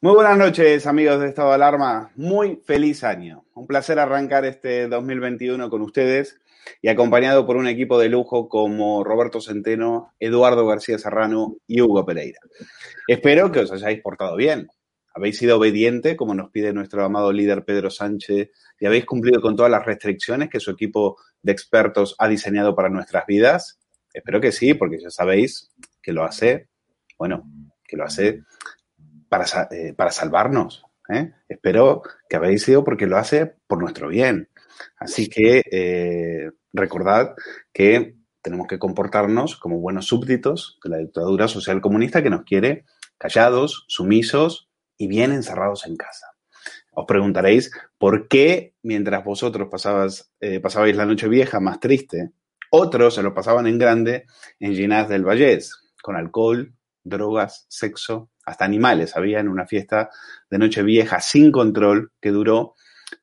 Muy buenas noches, amigos de Estado de Alarma. Muy feliz año. Un placer arrancar este 2021 con ustedes y acompañado por un equipo de lujo como Roberto Centeno, Eduardo García Serrano y Hugo Pereira. Espero que os hayáis portado bien. Habéis sido obediente, como nos pide nuestro amado líder Pedro Sánchez, y habéis cumplido con todas las restricciones que su equipo de expertos ha diseñado para nuestras vidas. Espero que sí, porque ya sabéis que lo hace, bueno, que lo hace para, eh, para salvarnos. ¿eh? Espero que habéis sido porque lo hace por nuestro bien. Así que eh, recordad que tenemos que comportarnos como buenos súbditos de la dictadura social comunista que nos quiere callados, sumisos y bien encerrados en casa. Os preguntaréis por qué mientras vosotros pasabas, pasabais la noche vieja más triste, otros se lo pasaban en grande en Ginás del Vallés, con alcohol, drogas, sexo, hasta animales había en una fiesta de noche vieja sin control que duró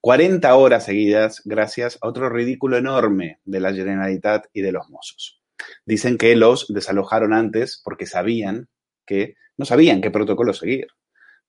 40 horas seguidas gracias a otro ridículo enorme de la Generalitat y de los mozos. Dicen que los desalojaron antes porque sabían que no sabían qué protocolo seguir.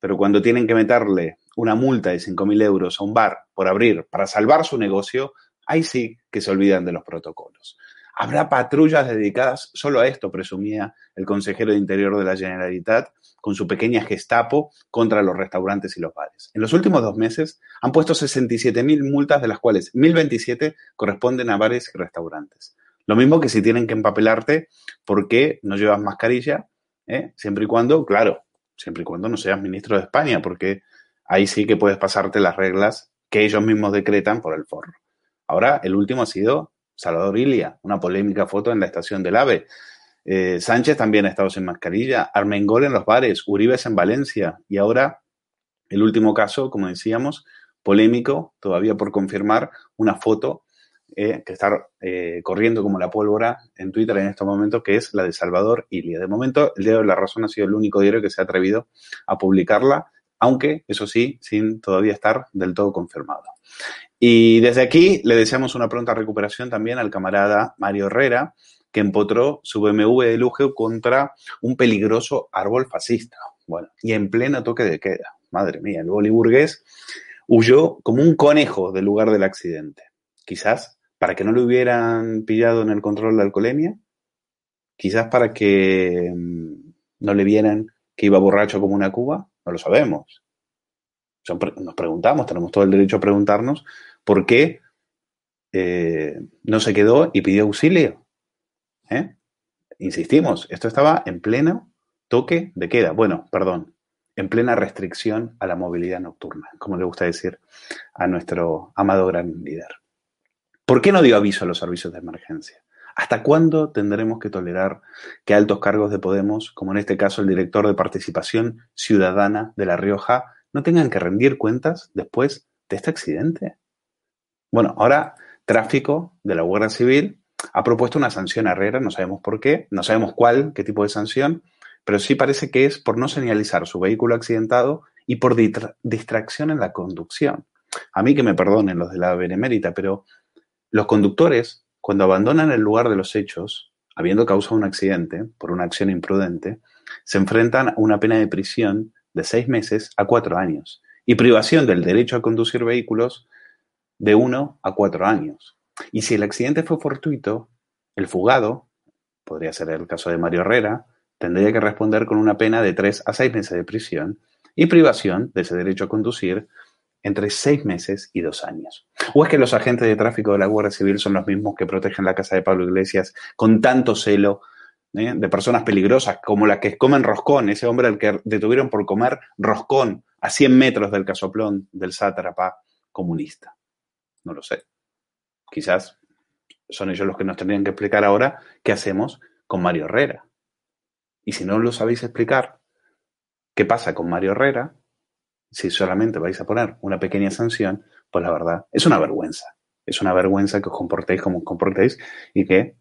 Pero cuando tienen que meterle una multa de 5.000 euros a un bar por abrir para salvar su negocio, ahí sí que se olvidan de los protocolos. Habrá patrullas dedicadas solo a esto, presumía el consejero de Interior de la Generalitat, con su pequeña gestapo contra los restaurantes y los bares. En los últimos dos meses han puesto 67.000 multas, de las cuales 1.027 corresponden a bares y restaurantes. Lo mismo que si tienen que empapelarte porque no llevas mascarilla, ¿eh? siempre y cuando, claro, siempre y cuando no seas ministro de España, porque ahí sí que puedes pasarte las reglas que ellos mismos decretan por el forro. Ahora, el último ha sido Salvador Ilia, una polémica foto en la estación del AVE. Eh, Sánchez también ha estado sin mascarilla, Armengol en los bares, Uribe en Valencia y ahora el último caso, como decíamos, polémico, todavía por confirmar, una foto eh, que está eh, corriendo como la pólvora en Twitter en estos momentos, que es la de Salvador Ilia. De momento, el Diario de la Razón ha sido el único diario que se ha atrevido a publicarla, aunque, eso sí, sin todavía estar del todo confirmado. Y desde aquí le deseamos una pronta recuperación también al camarada Mario Herrera, que empotró su BMW de lujo contra un peligroso árbol fascista. Bueno, y en pleno toque de queda. Madre mía, el boliburgués huyó como un conejo del lugar del accidente. Quizás para que no lo hubieran pillado en el control de alcoholemia, quizás para que mm, no le vieran que iba borracho como una cuba, no lo sabemos. nos preguntamos, tenemos todo el derecho a preguntarnos por qué eh, no se quedó y pidió auxilio. ¿Eh? Insistimos, esto estaba en pleno toque de queda. Bueno, perdón, en plena restricción a la movilidad nocturna, como le gusta decir a nuestro amado gran líder. ¿Por qué no dio aviso a los servicios de emergencia? ¿Hasta cuándo tendremos que tolerar que altos cargos de Podemos, como en este caso el director de Participación Ciudadana de La Rioja, no tengan que rendir cuentas después de este accidente? Bueno, ahora Tráfico de la Guardia Civil ha propuesto una sanción a Herrera, no sabemos por qué, no sabemos cuál, qué tipo de sanción, pero sí parece que es por no señalizar su vehículo accidentado y por distracción en la conducción. A mí que me perdonen los de la Benemérita, pero los conductores cuando abandonan el lugar de los hechos, habiendo causado un accidente por una acción imprudente, se enfrentan a una pena de prisión de seis meses a cuatro años y privación del derecho a conducir vehículos de uno a cuatro años. Y si el accidente fue fortuito, el fugado, podría ser el caso de Mario Herrera, tendría que responder con una pena de tres a seis meses de prisión y privación de ese derecho a conducir entre seis meses y dos años. ¿O es que los agentes de tráfico de la Guardia Civil son los mismos que protegen la casa de Pablo Iglesias con tanto celo eh, de personas peligrosas como la que comen roscón, ese hombre al que detuvieron por comer roscón a 100 metros del casoplón del sátrapa comunista? No lo sé. Quizás son ellos los que nos tendrían que explicar ahora qué hacemos con Mario Herrera. Y si no lo sabéis explicar, ¿qué pasa con Mario Herrera? si solamente vais a poner una pequeña sanción, pues la verdad es una vergüenza. Es una vergüenza que os comportéis como os comportéis y que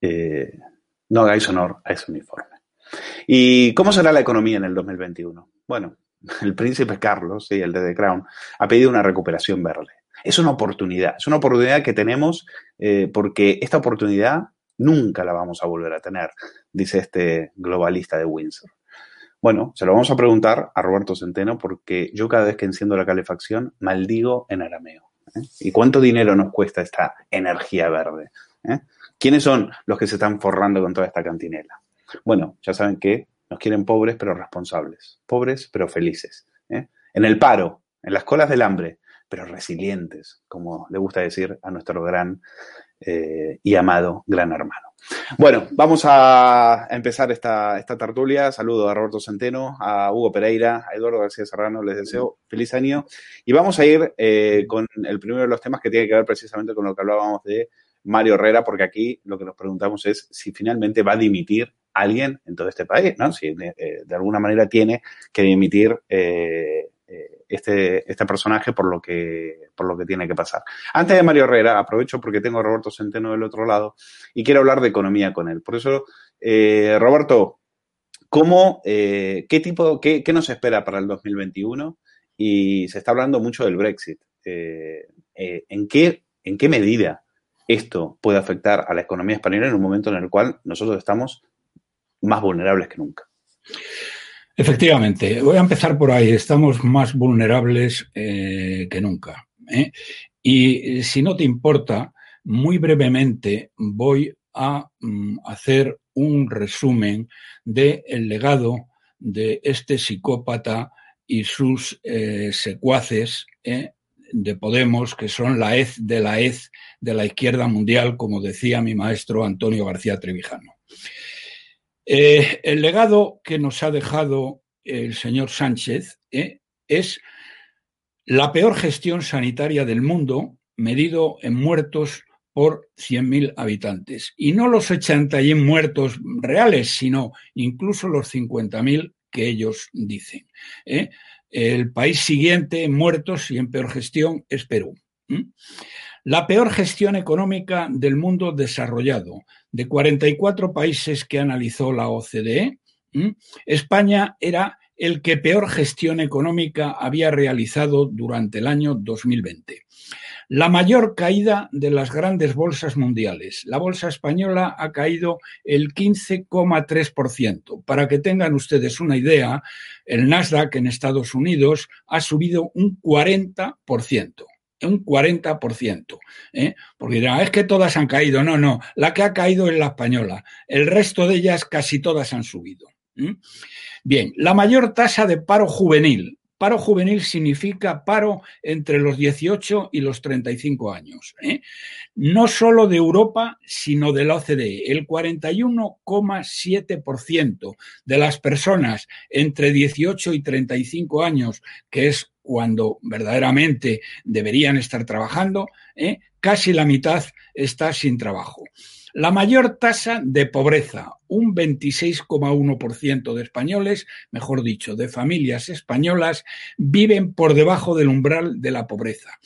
eh, no hagáis honor a ese uniforme. ¿Y cómo será la economía en el 2021? Bueno, el príncipe Carlos, sí, el de The Crown, ha pedido una recuperación verde. Es una oportunidad, es una oportunidad que tenemos eh, porque esta oportunidad nunca la vamos a volver a tener, dice este globalista de Windsor. Bueno, se lo vamos a preguntar a Roberto Centeno porque yo cada vez que enciendo la calefacción maldigo en arameo. ¿eh? ¿Y cuánto dinero nos cuesta esta energía verde? ¿Eh? ¿Quiénes son los que se están forrando con toda esta cantinela? Bueno, ya saben que nos quieren pobres pero responsables, pobres pero felices. ¿eh? En el paro, en las colas del hambre, pero resilientes, como le gusta decir a nuestro gran y amado gran hermano. Bueno, vamos a empezar esta, esta tertulia. Saludo a Roberto Centeno, a Hugo Pereira, a Eduardo García Serrano. Les deseo feliz año. Y vamos a ir eh, con el primero de los temas que tiene que ver precisamente con lo que hablábamos de Mario Herrera, porque aquí lo que nos preguntamos es si finalmente va a dimitir alguien en todo este país, ¿no? Si eh, de alguna manera tiene que dimitir eh, este, este personaje por lo, que, por lo que tiene que pasar. Antes de Mario Herrera, aprovecho porque tengo a Roberto Centeno del otro lado y quiero hablar de economía con él. Por eso, eh, Roberto, ¿cómo, eh, qué tipo, qué, qué, nos espera para el 2021? Y se está hablando mucho del Brexit. Eh, ¿en, qué, ¿En qué medida esto puede afectar a la economía española en un momento en el cual nosotros estamos más vulnerables que nunca? Efectivamente, voy a empezar por ahí. Estamos más vulnerables eh, que nunca. ¿eh? Y si no te importa, muy brevemente voy a mm, hacer un resumen del legado de este psicópata y sus eh, secuaces de Podemos, que son la hez de la hez de la izquierda mundial, como decía mi maestro Antonio García Trevijano. Eh, el legado que nos ha dejado el señor Sánchez eh, es la peor gestión sanitaria del mundo, medido en muertos por 100.000 habitantes. Y no los 81 muertos reales, sino incluso los 50.000 que ellos dicen. Eh. El país siguiente en muertos y en peor gestión es Perú. La peor gestión económica del mundo desarrollado. De 44 países que analizó la OCDE, España era el que peor gestión económica había realizado durante el año 2020. La mayor caída de las grandes bolsas mundiales. La bolsa española ha caído el 15,3%. Para que tengan ustedes una idea, el Nasdaq en Estados Unidos ha subido un 40% un 40%. ¿eh? Porque dirán, es que todas han caído. No, no, la que ha caído es la española. El resto de ellas casi todas han subido. Bien, la mayor tasa de paro juvenil. Paro juvenil significa paro entre los 18 y los 35 años. ¿eh? No solo de Europa, sino de la OCDE. El 41,7% de las personas entre 18 y 35 años, que es cuando verdaderamente deberían estar trabajando, ¿eh? casi la mitad está sin trabajo. La mayor tasa de pobreza, un 26,1% de españoles, mejor dicho, de familias españolas, viven por debajo del umbral de la pobreza.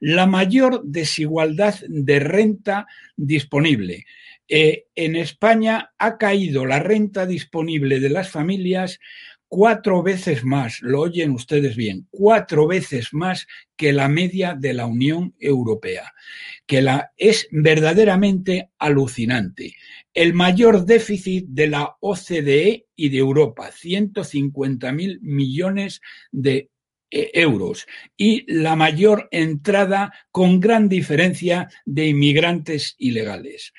La mayor desigualdad de renta disponible. Eh, en España ha caído la renta disponible de las familias cuatro veces más, lo oyen ustedes bien, cuatro veces más que la media de la Unión Europea, que la, es verdaderamente alucinante. El mayor déficit de la OCDE y de Europa, 150 mil millones de eh, euros y la mayor entrada con gran diferencia de inmigrantes ilegales.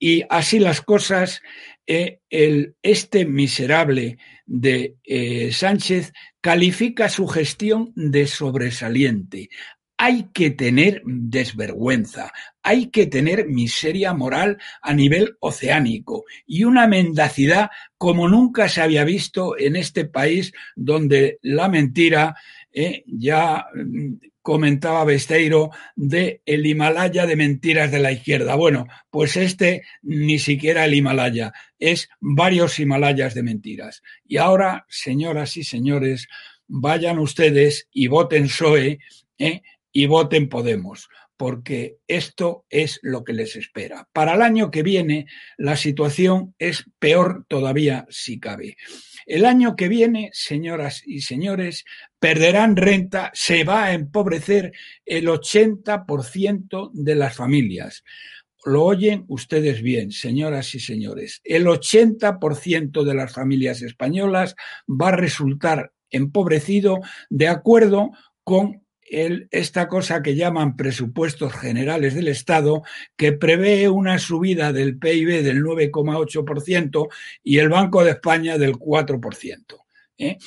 Y así las cosas, eh, el, este miserable de eh, Sánchez califica su gestión de sobresaliente. Hay que tener desvergüenza, hay que tener miseria moral a nivel oceánico y una mendacidad como nunca se había visto en este país donde la mentira eh, ya mm, comentaba Besteiro de el Himalaya de mentiras de la izquierda. Bueno, pues este ni siquiera el Himalaya, es varios Himalayas de mentiras. Y ahora, señoras y señores, vayan ustedes y voten PSOE ¿eh? y voten Podemos, porque esto es lo que les espera. Para el año que viene, la situación es peor todavía si cabe. El año que viene, señoras y señores, perderán renta, se va a empobrecer el 80% de las familias. Lo oyen ustedes bien, señoras y señores. El 80% de las familias españolas va a resultar empobrecido de acuerdo con esta cosa que llaman presupuestos generales del Estado, que prevé una subida del PIB del 9,8% y el Banco de España del 4%. ¿eh?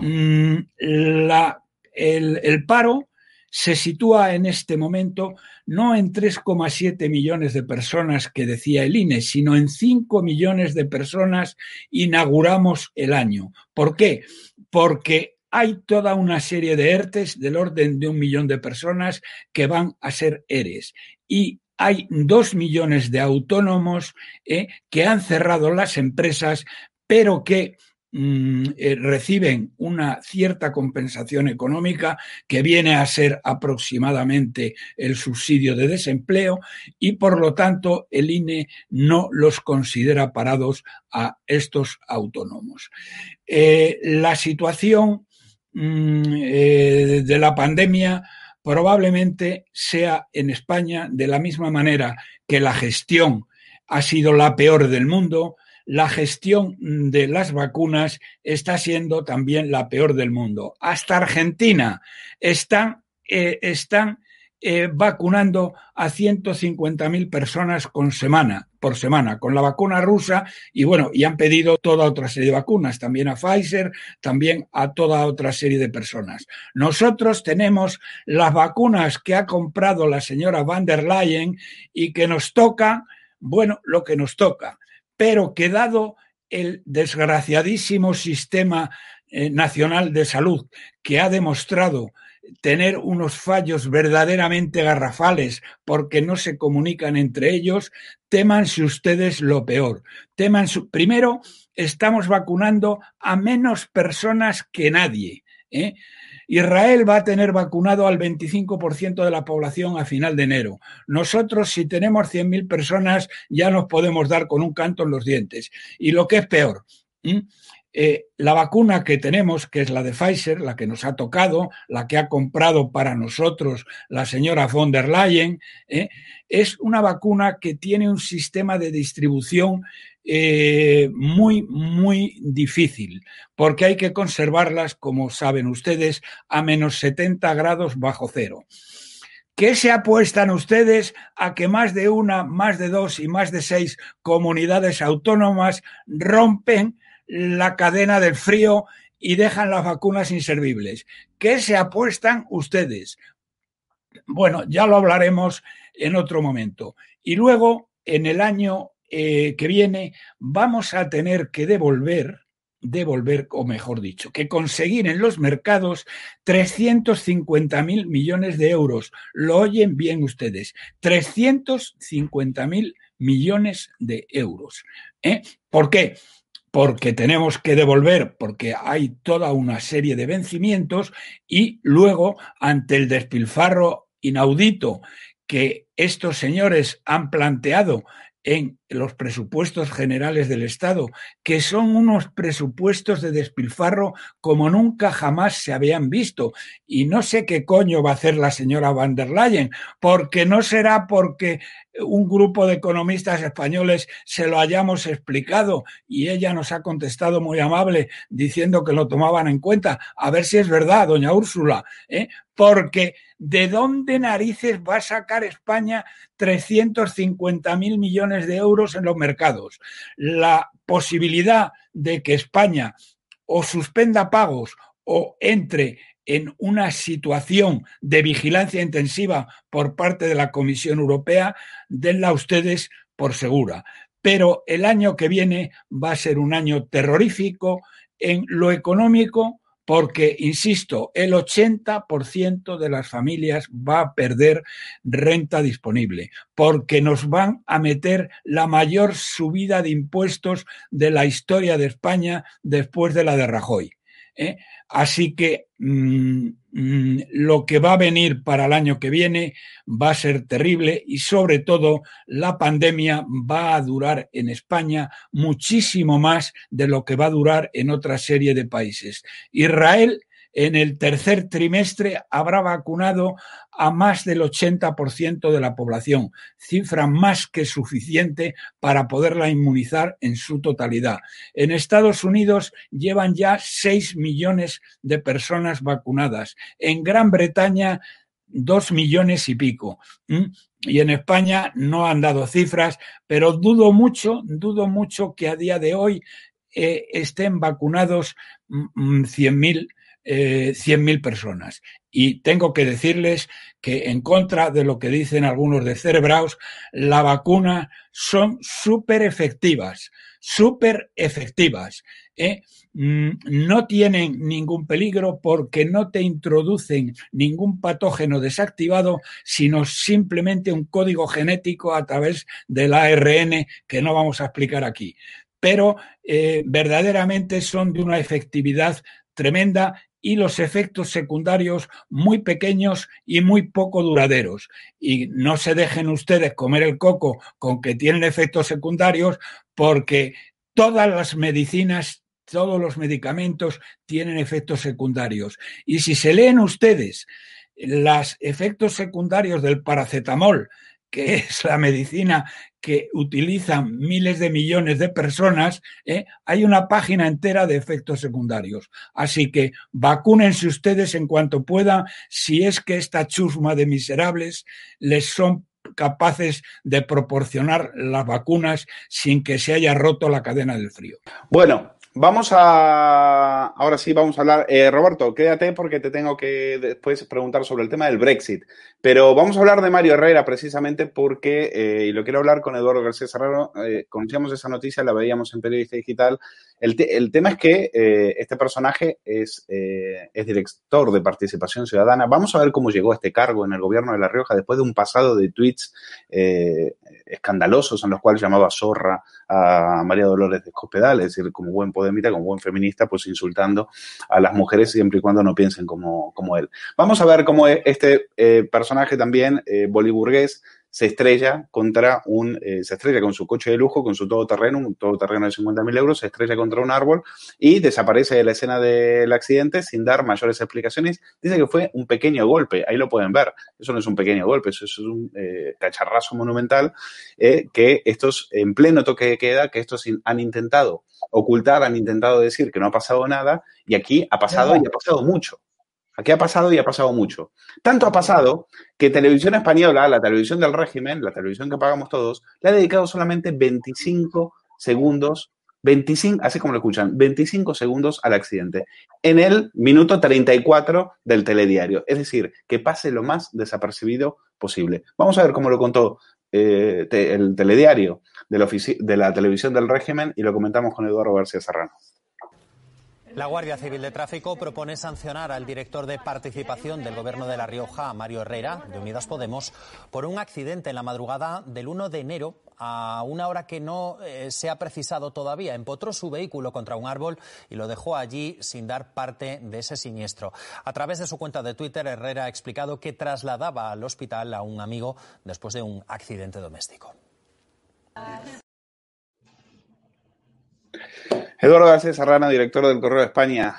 Mm, el, el paro se sitúa en este momento no en 3,7 millones de personas que decía el INE, sino en 5 millones de personas inauguramos el año. ¿Por qué? Porque hay toda una serie de ERTES del orden de un millón de personas que van a ser ERES. Y hay dos millones de autónomos eh, que han cerrado las empresas, pero que mm, eh, reciben una cierta compensación económica que viene a ser aproximadamente el subsidio de desempleo y por lo tanto el INE no los considera parados a estos autónomos. Eh, la situación de la pandemia probablemente sea en España de la misma manera que la gestión ha sido la peor del mundo, la gestión de las vacunas está siendo también la peor del mundo. Hasta Argentina están, eh, están eh, vacunando a 150.000 personas con semana, por semana con la vacuna rusa y bueno, y han pedido toda otra serie de vacunas, también a Pfizer, también a toda otra serie de personas. Nosotros tenemos las vacunas que ha comprado la señora van der Leyen y que nos toca, bueno, lo que nos toca, pero que dado el desgraciadísimo sistema eh, nacional de salud que ha demostrado tener unos fallos verdaderamente garrafales porque no se comunican entre ellos, temanse ustedes lo peor. Teman Primero, estamos vacunando a menos personas que nadie. ¿eh? Israel va a tener vacunado al 25% de la población a final de enero. Nosotros, si tenemos 100.000 personas, ya nos podemos dar con un canto en los dientes. Y lo que es peor, la vacuna que tenemos, que es la de Pfizer, la que nos ha tocado, la que ha comprado para nosotros la señora von der Leyen, eh, es una vacuna que tiene un sistema de distribución eh, muy, muy difícil, porque hay que conservarlas, como saben ustedes, a menos 70 grados bajo cero. ¿Qué se apuestan ustedes a que más de una, más de dos y más de seis comunidades autónomas rompen la cadena del frío y dejan las vacunas inservibles. ¿Qué se apuestan ustedes? Bueno, ya lo hablaremos en otro momento. Y luego, en el año eh, que viene, vamos a tener que devolver devolver, o mejor dicho, que conseguir en los mercados 350 mil millones de euros. Lo oyen bien ustedes, 350 mil millones de euros. ¿eh? ¿Por qué? Porque tenemos que devolver, porque hay toda una serie de vencimientos y luego, ante el despilfarro inaudito que estos señores han planteado en los presupuestos generales del Estado, que son unos presupuestos de despilfarro como nunca jamás se habían visto. Y no sé qué coño va a hacer la señora van der Leyen, porque no será porque un grupo de economistas españoles se lo hayamos explicado y ella nos ha contestado muy amable diciendo que lo tomaban en cuenta. A ver si es verdad, doña Úrsula, ¿eh? porque ¿de dónde narices va a sacar España 350 mil millones de euros en los mercados? La posibilidad de que España o suspenda pagos o entre en una situación de vigilancia intensiva por parte de la Comisión Europea, denla ustedes por segura. Pero el año que viene va a ser un año terrorífico en lo económico, porque, insisto, el 80% de las familias va a perder renta disponible, porque nos van a meter la mayor subida de impuestos de la historia de España después de la de Rajoy. ¿Eh? Así que mm, mm, lo que va a venir para el año que viene va a ser terrible y sobre todo la pandemia va a durar en España muchísimo más de lo que va a durar en otra serie de países. Israel en el tercer trimestre habrá vacunado a más del 80% de la población, cifra más que suficiente para poderla inmunizar en su totalidad. En Estados Unidos llevan ya 6 millones de personas vacunadas. En Gran Bretaña, 2 millones y pico. Y en España no han dado cifras, pero dudo mucho, dudo mucho que a día de hoy eh, estén vacunados 100.000 eh, 100.000 personas. Y tengo que decirles que en contra de lo que dicen algunos de Cerebraus, la vacuna son súper efectivas, súper efectivas. ¿eh? Mm, no tienen ningún peligro porque no te introducen ningún patógeno desactivado, sino simplemente un código genético a través del ARN que no vamos a explicar aquí. Pero eh, verdaderamente son de una efectividad tremenda y los efectos secundarios muy pequeños y muy poco duraderos. Y no se dejen ustedes comer el coco con que tienen efectos secundarios porque todas las medicinas todos los medicamentos tienen efectos secundarios. Y si se leen ustedes los efectos secundarios del paracetamol, que es la medicina que utilizan miles de millones de personas, ¿eh? hay una página entera de efectos secundarios. Así que vacúnense ustedes en cuanto puedan, si es que esta chusma de miserables les son capaces de proporcionar las vacunas sin que se haya roto la cadena del frío. Bueno, Vamos a. Ahora sí, vamos a hablar. Eh, Roberto, quédate porque te tengo que después preguntar sobre el tema del Brexit. Pero vamos a hablar de Mario Herrera precisamente porque, eh, y lo quiero hablar con Eduardo García Serrano, eh, conocíamos esa noticia, la veíamos en Periodista Digital. El, el tema es que este personaje es, es director de Participación Ciudadana. Vamos a ver cómo llegó a este cargo en el gobierno de La Rioja después de un pasado de tweets escandalosos en los cuales llamaba zorra a María Dolores de Escospedal, es decir, como buen podemita, como buen feminista, pues insultando a las mujeres siempre y cuando no piensen como, como él. Vamos a ver cómo este eh, personaje también, eh, boliburgués, se estrella contra un, eh, se estrella con su coche de lujo, con su todoterreno, un todoterreno de 50.000 euros, se estrella contra un árbol y desaparece de la escena del accidente sin dar mayores explicaciones. Dice que fue un pequeño golpe, ahí lo pueden ver. Eso no es un pequeño golpe, eso es un eh, cacharrazo monumental eh, que estos, en pleno toque de queda, que estos han intentado ocultar, han intentado decir que no ha pasado nada y aquí ha pasado y ha pasado mucho. Aquí ha pasado y ha pasado mucho. Tanto ha pasado que Televisión Española, la televisión del régimen, la televisión que pagamos todos, le ha dedicado solamente 25 segundos 25, así como lo escuchan, 25 segundos al accidente, en el minuto 34 del telediario. Es decir, que pase lo más desapercibido posible. Vamos a ver cómo lo contó eh, el telediario de la, de la televisión del régimen y lo comentamos con Eduardo García Serrano. La Guardia Civil de Tráfico propone sancionar al director de participación del Gobierno de La Rioja, Mario Herrera, de Unidas Podemos, por un accidente en la madrugada del 1 de enero a una hora que no eh, se ha precisado todavía. Empotró su vehículo contra un árbol y lo dejó allí sin dar parte de ese siniestro. A través de su cuenta de Twitter, Herrera ha explicado que trasladaba al hospital a un amigo después de un accidente doméstico. Eduardo García Serrano, director del Correo de España.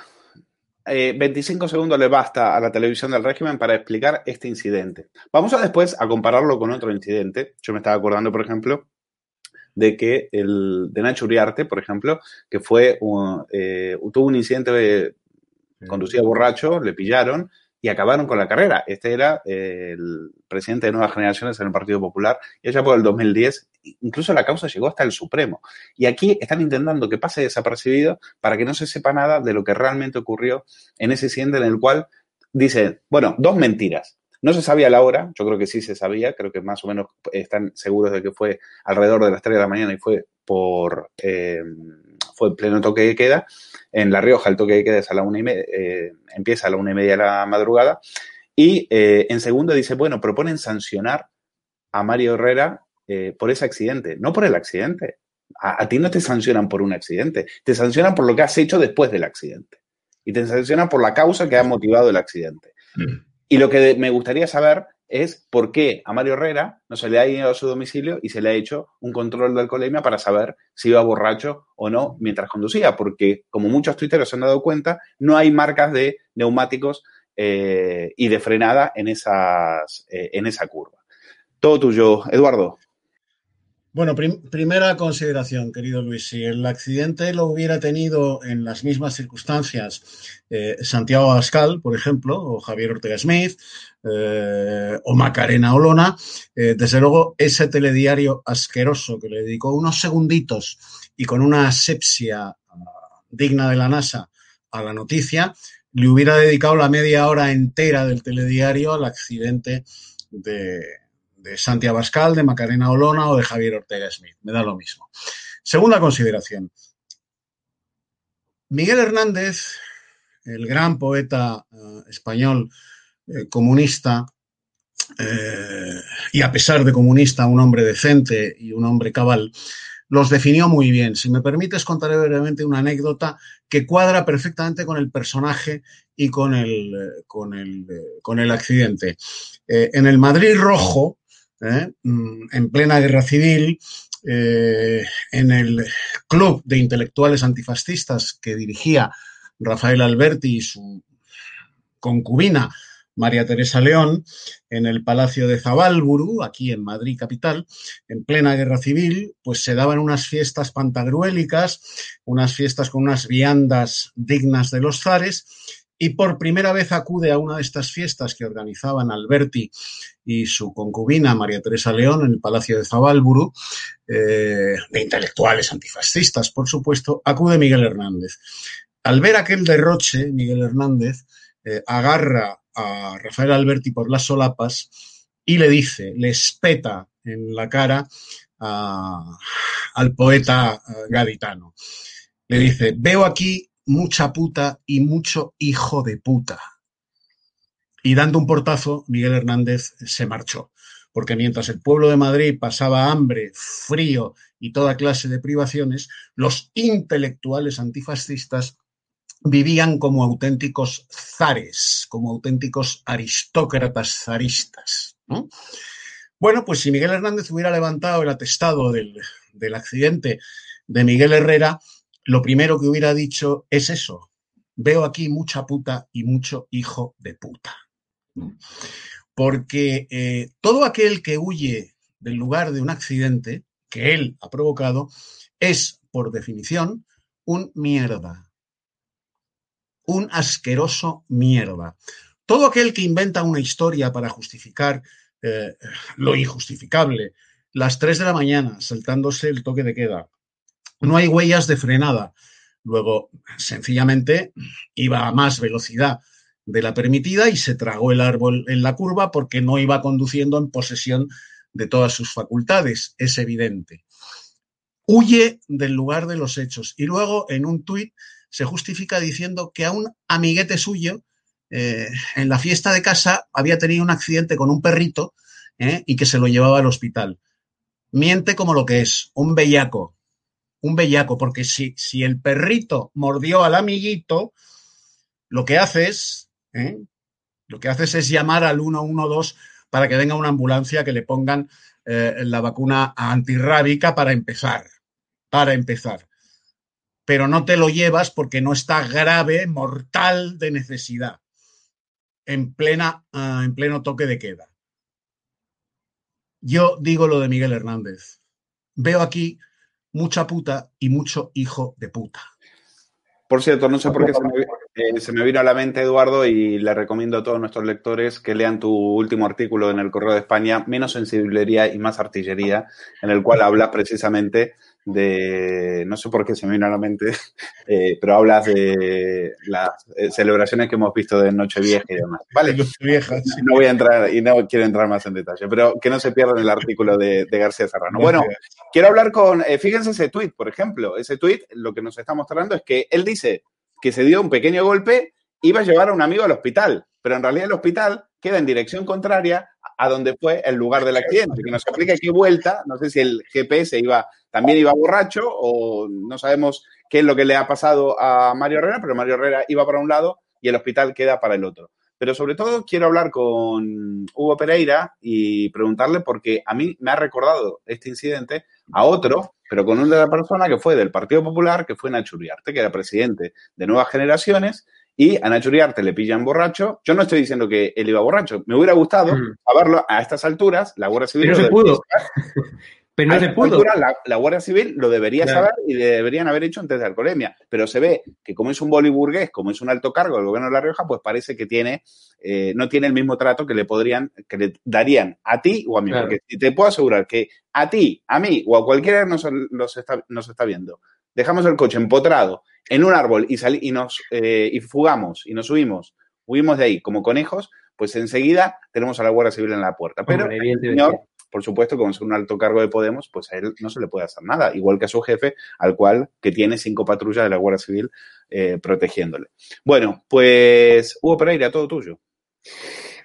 25 eh, segundos le basta a la televisión del régimen para explicar este incidente. Vamos a después a compararlo con otro incidente. Yo me estaba acordando, por ejemplo, de que el de Nacho Uriarte, por ejemplo, que fue eh, tuvo un incidente, conducía borracho, le pillaron y acabaron con la carrera. Este era eh, el presidente de Nuevas Generaciones en el Partido Popular y allá por el 2010 incluso la causa llegó hasta el Supremo. Y aquí están intentando que pase desapercibido para que no se sepa nada de lo que realmente ocurrió en ese incidente en el cual dice, bueno, dos mentiras. No se sabía la hora, yo creo que sí se sabía, creo que más o menos están seguros de que fue alrededor de las 3 de la mañana y fue por eh, fue pleno toque de queda. En La Rioja el toque de queda es a la una y media, eh, empieza a la una y media de la madrugada. Y eh, en segundo dice, bueno, proponen sancionar a Mario Herrera eh, por ese accidente, no por el accidente. A, ti no te sancionan por un accidente, te sancionan por lo que has hecho después del accidente. Y te sancionan por la causa que ha motivado el accidente. Mm. Y lo que me gustaría saber es por qué a Mario Herrera no se le ha ido a su domicilio y se le ha hecho un control de alcoholemia para saber si iba borracho o no mientras conducía, porque como muchos tuiteros se han dado cuenta, no hay marcas de neumáticos eh, y de frenada en, esas, eh, en esa curva. Todo tuyo, Eduardo. Bueno, primera consideración, querido Luis. Si el accidente lo hubiera tenido en las mismas circunstancias eh, Santiago Abascal, por ejemplo, o Javier Ortega Smith, eh, o Macarena Olona, eh, desde luego ese telediario asqueroso que le dedicó unos segunditos y con una asepsia ah, digna de la NASA a la noticia, le hubiera dedicado la media hora entera del telediario al accidente de, de Santi Abascal, de Macarena Olona o de Javier Ortega Smith. Me da lo mismo. Segunda consideración. Miguel Hernández, el gran poeta eh, español eh, comunista, eh, y a pesar de comunista, un hombre decente y un hombre cabal, los definió muy bien. Si me permites, contaré brevemente una anécdota que cuadra perfectamente con el personaje y con el, con el, con el accidente. en el Madrid Rojo, ¿eh? Mm, en plena guerra civil, eh, en el club de intelectuales antifascistas que dirigía Rafael Alberti y su concubina María Teresa León, en el Palacio de Zabálburu, aquí en Madrid capital, en plena guerra civil, pues se daban unas fiestas pantagruélicas, unas fiestas con unas viandas dignas de los zares, y por primera vez acude a una de estas fiestas que organizaban Alberti y su concubina María Teresa León en el Palacio de Zabálburu, eh, de intelectuales antifascistas, por supuesto, acude Miguel Hernández. Al ver aquel derroche, Miguel Hernández eh, agarra a Rafael Alberti por las solapas y le dice, le espeta en la cara al poeta eh, gaditano. Le dice, veo aquí mucha puta y mucho hijo de puta. Y dando un portazo, Miguel Hernández se marchó, porque mientras el pueblo de Madrid pasaba hambre, frío y toda clase de privaciones, los intelectuales antifascistas vivían como auténticos zares, como auténticos aristócratas zaristas. Bueno, pues si Miguel Hernández hubiera levantado el atestado del, del accidente de Miguel Herrera, lo primero que hubiera dicho es eso. Veo aquí mucha puta y mucho hijo de puta. Porque eh, todo aquel que huye del lugar de un accidente que él ha provocado es, por definición, un mierda. Un asqueroso mierda. Todo aquel que inventa una historia para justificar eh, lo injustificable, las 3 de la mañana saltándose el toque de queda, no hay huellas de frenada. Luego, sencillamente, iba a más velocidad de la permitida y se tragó el árbol en la curva porque no iba conduciendo en posesión de todas sus facultades, es evidente. Huye del lugar de los hechos y luego en un tuit se justifica diciendo que a un amiguete suyo eh, en la fiesta de casa había tenido un accidente con un perrito eh, y que se lo llevaba al hospital. Miente como lo que es, un bellaco, un bellaco, porque si, si el perrito mordió al amiguito, lo que haces, ¿eh? lo que haces es llamar al 112 para que venga una ambulancia que le pongan la vacuna antirrábica para empezar, para empezar. Pero no te lo llevas porque no está grave, mortal de necesidad en, plena, uh, en pleno toque de queda. Yo digo lo de Miguel Hernández. Veo aquí mucha puta y mucho hijo de puta. Por cierto, no sé por qué se me, eh, se me, vino a la mente, Eduardo, y le recomiendo a todos nuestros lectores que lean tu último artículo en el Correo de España, Menos sensiblería y más artillería, en el cual hablas precisamente de, no sé por qué se me vino a la mente, eh, pero hablas de las eh, celebraciones que hemos visto de Nochevieja y demás. Vale, Nochevieja, sí. no voy a entrar y no quiero entrar más en detalle, pero que no se pierdan el artículo de, de García Serrano. Bueno, quiero hablar con, eh, fíjense ese tuit, por ejemplo, ese tuit lo que nos está mostrando es que él dice que se dio un pequeño golpe, iba a llevar a un amigo al hospital, pero en realidad el hospital queda en dirección contraria a donde fue el lugar del accidente, que nos explica qué vuelta, no sé si el GPS iba, también iba borracho o no sabemos qué es lo que le ha pasado a Mario Herrera, pero Mario Herrera iba para un lado y el hospital queda para el otro. Pero sobre todo quiero hablar con Hugo Pereira y preguntarle porque a mí me ha recordado este incidente a otro, pero con una persona que fue del Partido Popular, que fue Nacho Uriarte, que era presidente de Nuevas Generaciones y a Nacho Uriarte le pillan borracho. Yo no estoy diciendo que él iba borracho. Me hubiera gustado mm. saberlo a estas alturas. La Guardia Civil. Pero no se pudo. Pero no se pudo. La, la, Guardia Civil lo debería claro. saber y deberían haber hecho antes de alcoholemia. Pero se ve que como es un boliburgués, como es un alto cargo del gobierno de La Rioja, pues parece que tiene, eh, no tiene el mismo trato que le podrían, que le darían a ti o a mí. Claro. Porque te puedo asegurar que a ti, a mí o a cualquiera nos, nos, está, nos está viendo, dejamos el coche empotrado en un árbol y, sali y nos eh, y fugamos y nos subimos, huimos de ahí como conejos, pues enseguida tenemos a la Guardia Civil en la puerta. Pero Hombre, el señor, por supuesto, como es un alto cargo de Podemos, pues a él no se le puede hacer nada, igual que a su jefe, al cual que tiene cinco patrullas de la Guardia Civil eh, protegiéndole. Bueno, pues Hugo Pereira, todo tuyo.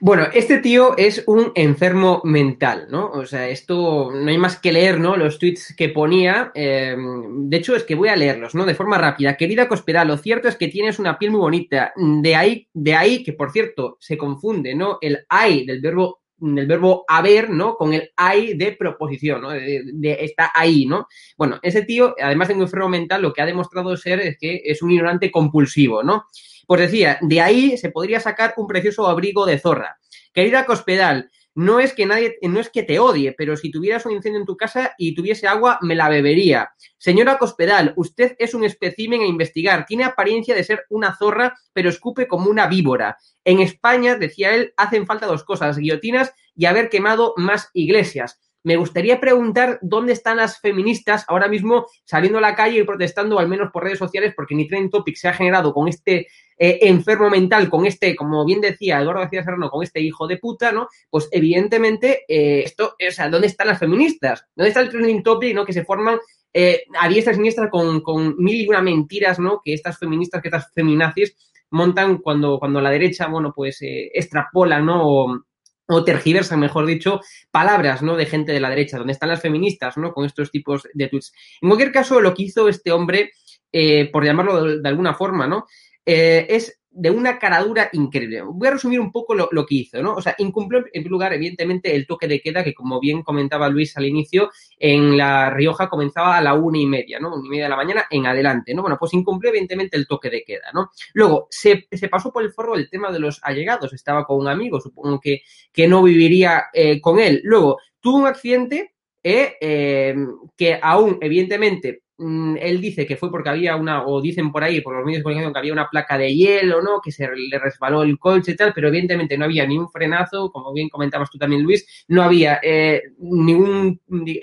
Bueno, este tío es un enfermo mental, ¿no? O sea, esto no hay más que leer, ¿no? Los tweets que ponía. Eh, de hecho, es que voy a leerlos, ¿no? De forma rápida. Querida Cospedal, lo cierto es que tienes una piel muy bonita. De ahí, de ahí que, por cierto, se confunde, ¿no? El hay del verbo del verbo haber, ¿no? Con el hay de proposición, ¿no? De, de, está ahí, ¿no? Bueno, ese tío, además de un enfermo mental, lo que ha demostrado ser es que es un ignorante compulsivo, ¿no? Pues decía, de ahí se podría sacar un precioso abrigo de zorra. Querida Cospedal, no es que nadie, no es que te odie, pero si tuvieras un incendio en tu casa y tuviese agua, me la bebería. Señora Cospedal, usted es un espécimen a investigar. Tiene apariencia de ser una zorra, pero escupe como una víbora. En España, decía él, hacen falta dos cosas, guillotinas y haber quemado más iglesias. Me gustaría preguntar dónde están las feministas ahora mismo saliendo a la calle y protestando, al menos por redes sociales, porque ni Trend Topic se ha generado con este eh, enfermo mental, con este, como bien decía Eduardo García Serrano, con este hijo de puta, ¿no? Pues evidentemente, eh, esto, o sea, ¿dónde están las feministas? ¿Dónde está el trending topic, ¿no? Que se forman eh, a diestra y siniestra con, mil y una mentiras, ¿no? Que estas feministas, que estas feminazis montan cuando, cuando la derecha, bueno, pues extrapola, ¿no? O tergiversan, mejor dicho, palabras, ¿no? De gente de la derecha, donde están las feministas, ¿no? Con estos tipos de tweets. En cualquier caso, lo que hizo este hombre, eh, por llamarlo de, alguna forma, ¿no? Eh, es de una caradura increíble. Voy a resumir un poco lo, lo, que hizo, ¿no? O sea, incumplió en primer lugar, evidentemente, el toque de queda que, como bien comentaba Luis al inicio, en La Rioja comenzaba a la una y media, ¿no? Una y media de la mañana en adelante, ¿no? Bueno, pues incumplió evidentemente el toque de queda, ¿no? Luego, se, se pasó por el foro el tema de los allegados. Estaba con un amigo, supongo que, que no viviría eh, con él. Luego, tuvo un accidente eh, eh, que aún, evidentemente, él dice que fue porque había una, o dicen por ahí, por los medios de comunicación, que había una placa de hielo, ¿no? Que se le resbaló el coche y tal, pero evidentemente no había ni un frenazo, como bien comentabas tú también, Luis, no había eh, ninguna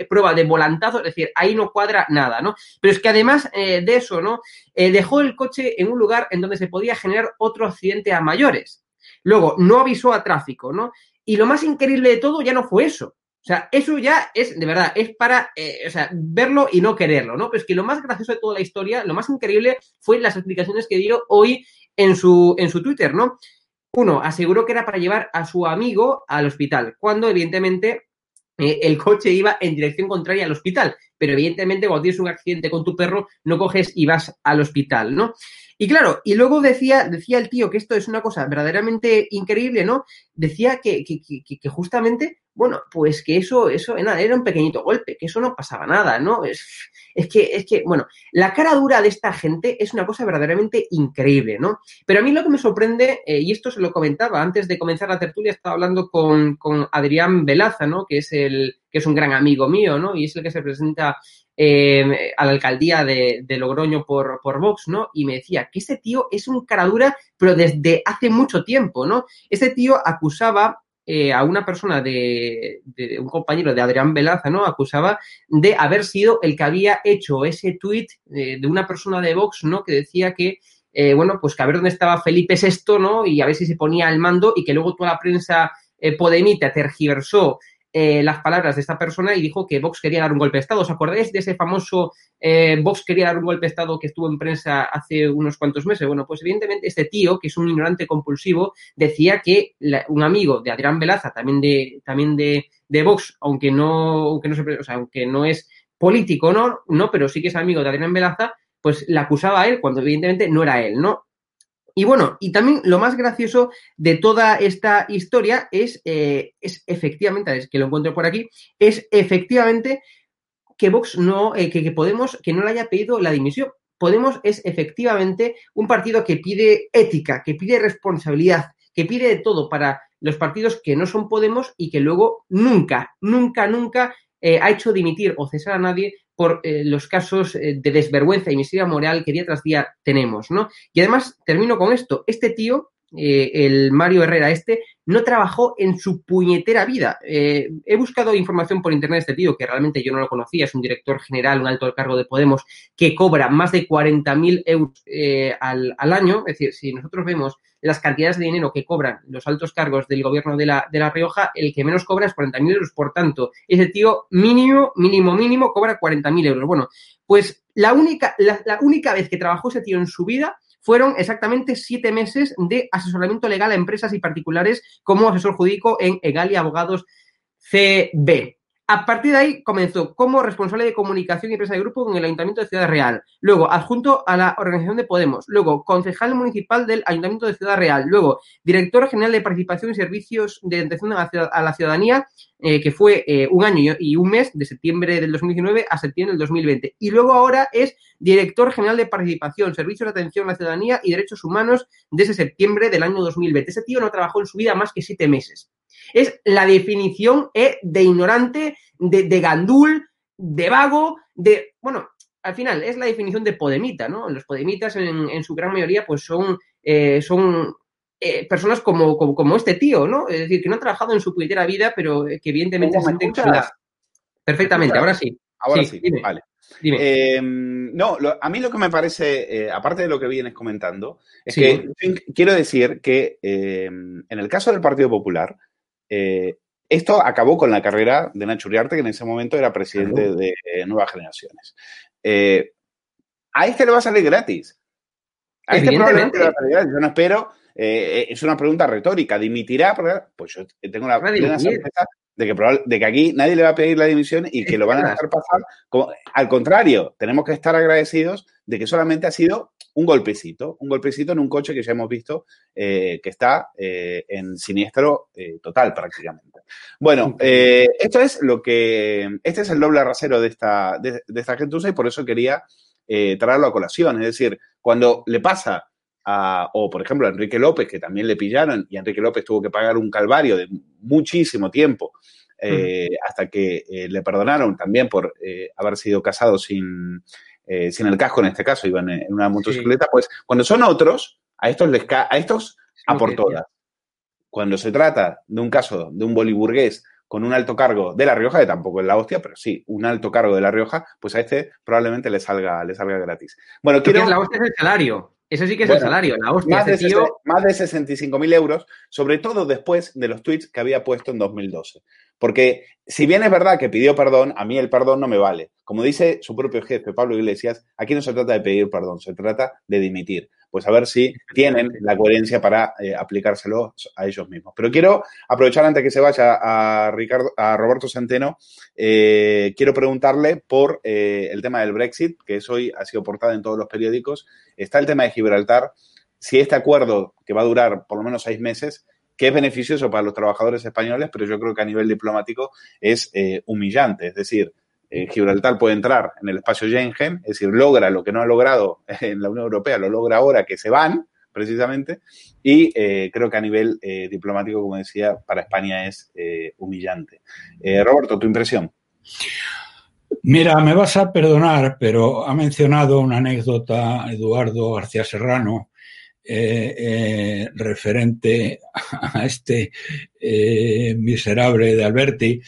prueba de volantazo, es decir, ahí no cuadra nada, ¿no? Pero es que además eh, de eso, ¿no? Eh, dejó el coche en un lugar en donde se podía generar otro accidente a mayores. Luego, no avisó a tráfico, ¿no? Y lo más increíble de todo ya no fue eso. O sea, eso ya es, de verdad, es para, eh, o sea, verlo y no quererlo, ¿no? Pero es que lo más gracioso de toda la historia, lo más increíble fue las explicaciones que dio hoy en su, en su Twitter, ¿no? Uno, aseguró que era para llevar a su amigo al hospital, cuando evidentemente eh, el coche iba en dirección contraria al hospital. Pero evidentemente cuando tienes un accidente con tu perro, no coges y vas al hospital, ¿no? Y claro, y luego decía, decía el tío que esto es una cosa verdaderamente increíble, ¿no? Decía que, que, que, que justamente bueno, pues que eso, eso era un pequeñito golpe, que eso no pasaba nada, ¿no? Es, es, que, es que, bueno, la cara dura de esta gente es una cosa verdaderamente increíble, ¿no? Pero a mí lo que me sorprende, eh, y esto se lo comentaba antes de comenzar la tertulia, estaba hablando con, Adrián Velaza, ¿no? Que es el, que es un gran amigo mío, ¿no? Y es el que se presenta eh, a la alcaldía de, de Logroño por, por, Vox, ¿no? Y me decía que ese tío es un cara dura, pero desde hace mucho tiempo, ¿no? Ese tío acusaba eh, a una persona de, un compañero de Adrián Velaza, ¿no? Acusaba de haber sido el que había hecho ese tuit eh, de una persona de Vox, ¿no? Que decía que, eh, bueno, pues que a ver dónde estaba Felipe VI, ¿no? Y a ver si se ponía al mando y que luego toda la prensa eh, podemita tergiversó eh, las palabras de esta persona y dijo que Vox quería dar un golpe de Estado. ¿Os acordáis de ese famoso eh, Vox quería dar un golpe de Estado que estuvo en prensa hace unos cuantos meses? Bueno, pues evidentemente este tío, que es un ignorante compulsivo, decía que un amigo de Adrián Velaza, también de, también de, de Vox, aunque no, aunque no se, o sea, aunque no es político, ¿no? No, pero sí que es amigo de Adrián Velaza, pues la acusaba a él cuando evidentemente no era él, ¿no? Y bueno, y también lo más gracioso de toda esta historia es, eh, es efectivamente, es que lo encuentro por aquí, es efectivamente que Vox no, eh, que, que, Podemos, que no le haya pedido la dimisión. Podemos es efectivamente un partido que pide ética, que pide responsabilidad, que pide de todo para los partidos que no son Podemos y que luego nunca, nunca, nunca eh, ha hecho dimitir o cesar a nadie por eh, los casos eh, de desvergüenza y miseria moral que día tras día tenemos, ¿no? Y además, termino con esto, este tío, eh, el Mario Herrera este, no trabajó en su puñetera vida. Eh, he buscado información por internet de este tío, que realmente yo no lo conocía, es un director general, un alto cargo de Podemos, que cobra más de 40.000 euros eh, al, al, año. Es decir, si nosotros vemos las cantidades de dinero que cobran los altos cargos del gobierno de La, de la Rioja, el que menos cobra es 40.000 euros. Por tanto, ese tío mínimo, mínimo, mínimo cobra 40.000 euros. Bueno, pues la única, la, la única vez que trabajó ese tío en su vida fueron exactamente siete meses de asesoramiento legal a empresas y particulares como asesor jurídico en Egali Abogados CB. A partir de ahí comenzó como responsable de comunicación y empresa de grupo con el Ayuntamiento de Ciudad Real. Luego, adjunto a la organización de Podemos. Luego, concejal municipal del Ayuntamiento de Ciudad Real. Luego, director general de participación y servicios de atención a la ciudadanía, eh, que fue eh, un año y un mes, de septiembre del 2019 a septiembre del 2020. Y luego ahora es director general de participación, servicios de atención a la ciudadanía y derechos humanos desde septiembre del año 2020. Ese tío no trabajó en su vida más que siete meses. Es la definición eh, de ignorante, de, de gandul, de vago, de, bueno, al final es la definición de podemita, ¿no? Los podemitas en, en su gran mayoría pues son, eh, son eh, personas como, como, como, este tío, ¿no? Es decir, que no han trabajado en su puñetera vida, pero que evidentemente se sienten Perfectamente, ahora sí. Ahora sí, sí dime, vale. Dime. Eh, no, lo, a mí lo que me parece, eh, aparte de lo que vienes comentando, es sí. que quiero decir que eh, en el caso del Partido Popular, eh, esto acabó con la carrera de Nacho Uriarte, que en ese momento era presidente claro. de Nuevas Generaciones. Eh, a este le va a salir gratis. A este probablemente le va a salir gratis. Yo no espero eh, es una pregunta retórica. ¿Dimitirá? Pues yo tengo la plena certeza de que, de que aquí nadie le va a pedir la dimisión y que lo van a dejar pasar. Como, al contrario, tenemos que estar agradecidos de que solamente ha sido un golpecito, un golpecito en un coche que ya hemos visto eh, que está eh, en siniestro eh, total prácticamente. Bueno, esto es lo que, este es el doble rasero de esta, de, de esta gentuza y por eso quería traerlo a colación. Es decir, cuando le pasa a, o por ejemplo a Enrique López, que también le pillaron y Enrique López tuvo que pagar un calvario de muchísimo tiempo hasta que le perdonaron también por haber sido casado sin, eh, sin el casco en este caso, iban en una motocicleta, pues cuando son otros, a estos les a estos a por todas. Cuando se trata de un caso de un boliburgués con un alto cargo de La Rioja, que tampoco es la hostia, pero sí, un alto cargo de La Rioja, pues a este probablemente le salga, le salga gratis. Bueno, quiero... La hostia es el salario. Eso sí que es el salario, la hostia. Más, de, tío... más de 65.000 euros, sobre todo después de los tweets que había puesto en 2012. Porque si bien es verdad que pidió perdón, a mí el perdón no me vale. Como dice su propio jefe, Pablo Iglesias, aquí no se trata de pedir perdón, se trata de dimitir pues a ver si tienen la coherencia para eh, aplicárselo a ellos mismos. Pero quiero aprovechar antes que se vaya a, Ricardo, a Roberto Centeno, eh, quiero preguntarle por eh, el tema del Brexit, que es hoy ha sido portada en todos los periódicos. Está el tema de Gibraltar. Si este acuerdo, que va a durar por lo menos seis meses, que es beneficioso para los trabajadores españoles, pero yo creo que a nivel diplomático es humillante. Es decir, eh, Gibraltar puede entrar en el espacio Schengen, es decir, logra lo que no ha logrado en la Unión Europea, lo logra ahora que se van, precisamente, y eh, creo que a nivel eh, diplomático, como decía, para España es humillante. Roberto, tu impresión. Mira, me vas a perdonar, pero ha mencionado una anécdota Eduardo García Serrano referente a este miserable de Alberti,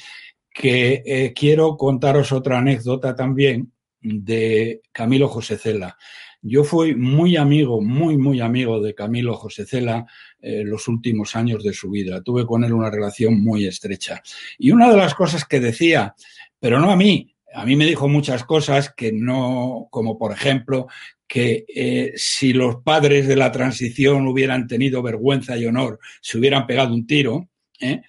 que eh, quiero contaros otra anécdota también de Camilo José Cela. Yo fui muy amigo, muy, muy amigo de Camilo José Cela eh, los últimos años de su vida. Tuve con él una relación muy estrecha. Y una de las cosas que decía, pero no a mí, a mí me dijo muchas cosas que no, como por ejemplo, que eh, si los padres de la transición hubieran tenido vergüenza y honor, se hubieran pegado un tiro, ¿eh?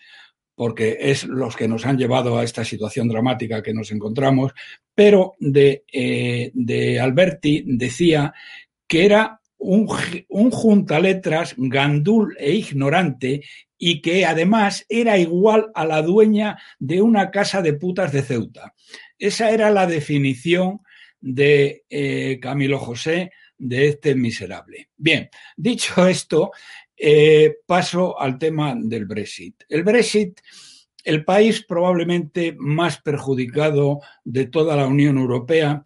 Porque es los que nos han llevado a esta situación dramática que nos encontramos, pero de, eh, de Alberti decía que era un, un juntaletras gandul e ignorante y que además era igual a la dueña de una casa de putas de Ceuta. Esa era la definición de eh, Camilo José de este miserable. Bien, dicho esto, eh, paso al tema del Brexit. El Brexit, el país probablemente más perjudicado de toda la Unión Europea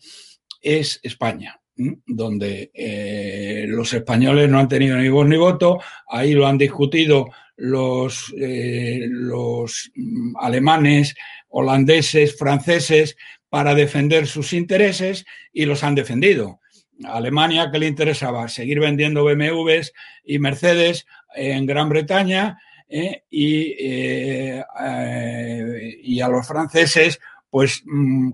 es España donde eh, los españoles no han tenido ni voz ni voto, ahí lo han discutido los, eh, los alemanes, holandeses, franceses para defender sus intereses y los han defendido. Alemania, que le interesaba? Seguir vendiendo BMWs y Mercedes en Gran Bretaña eh, y, eh, eh, y, a los franceses, pues mm,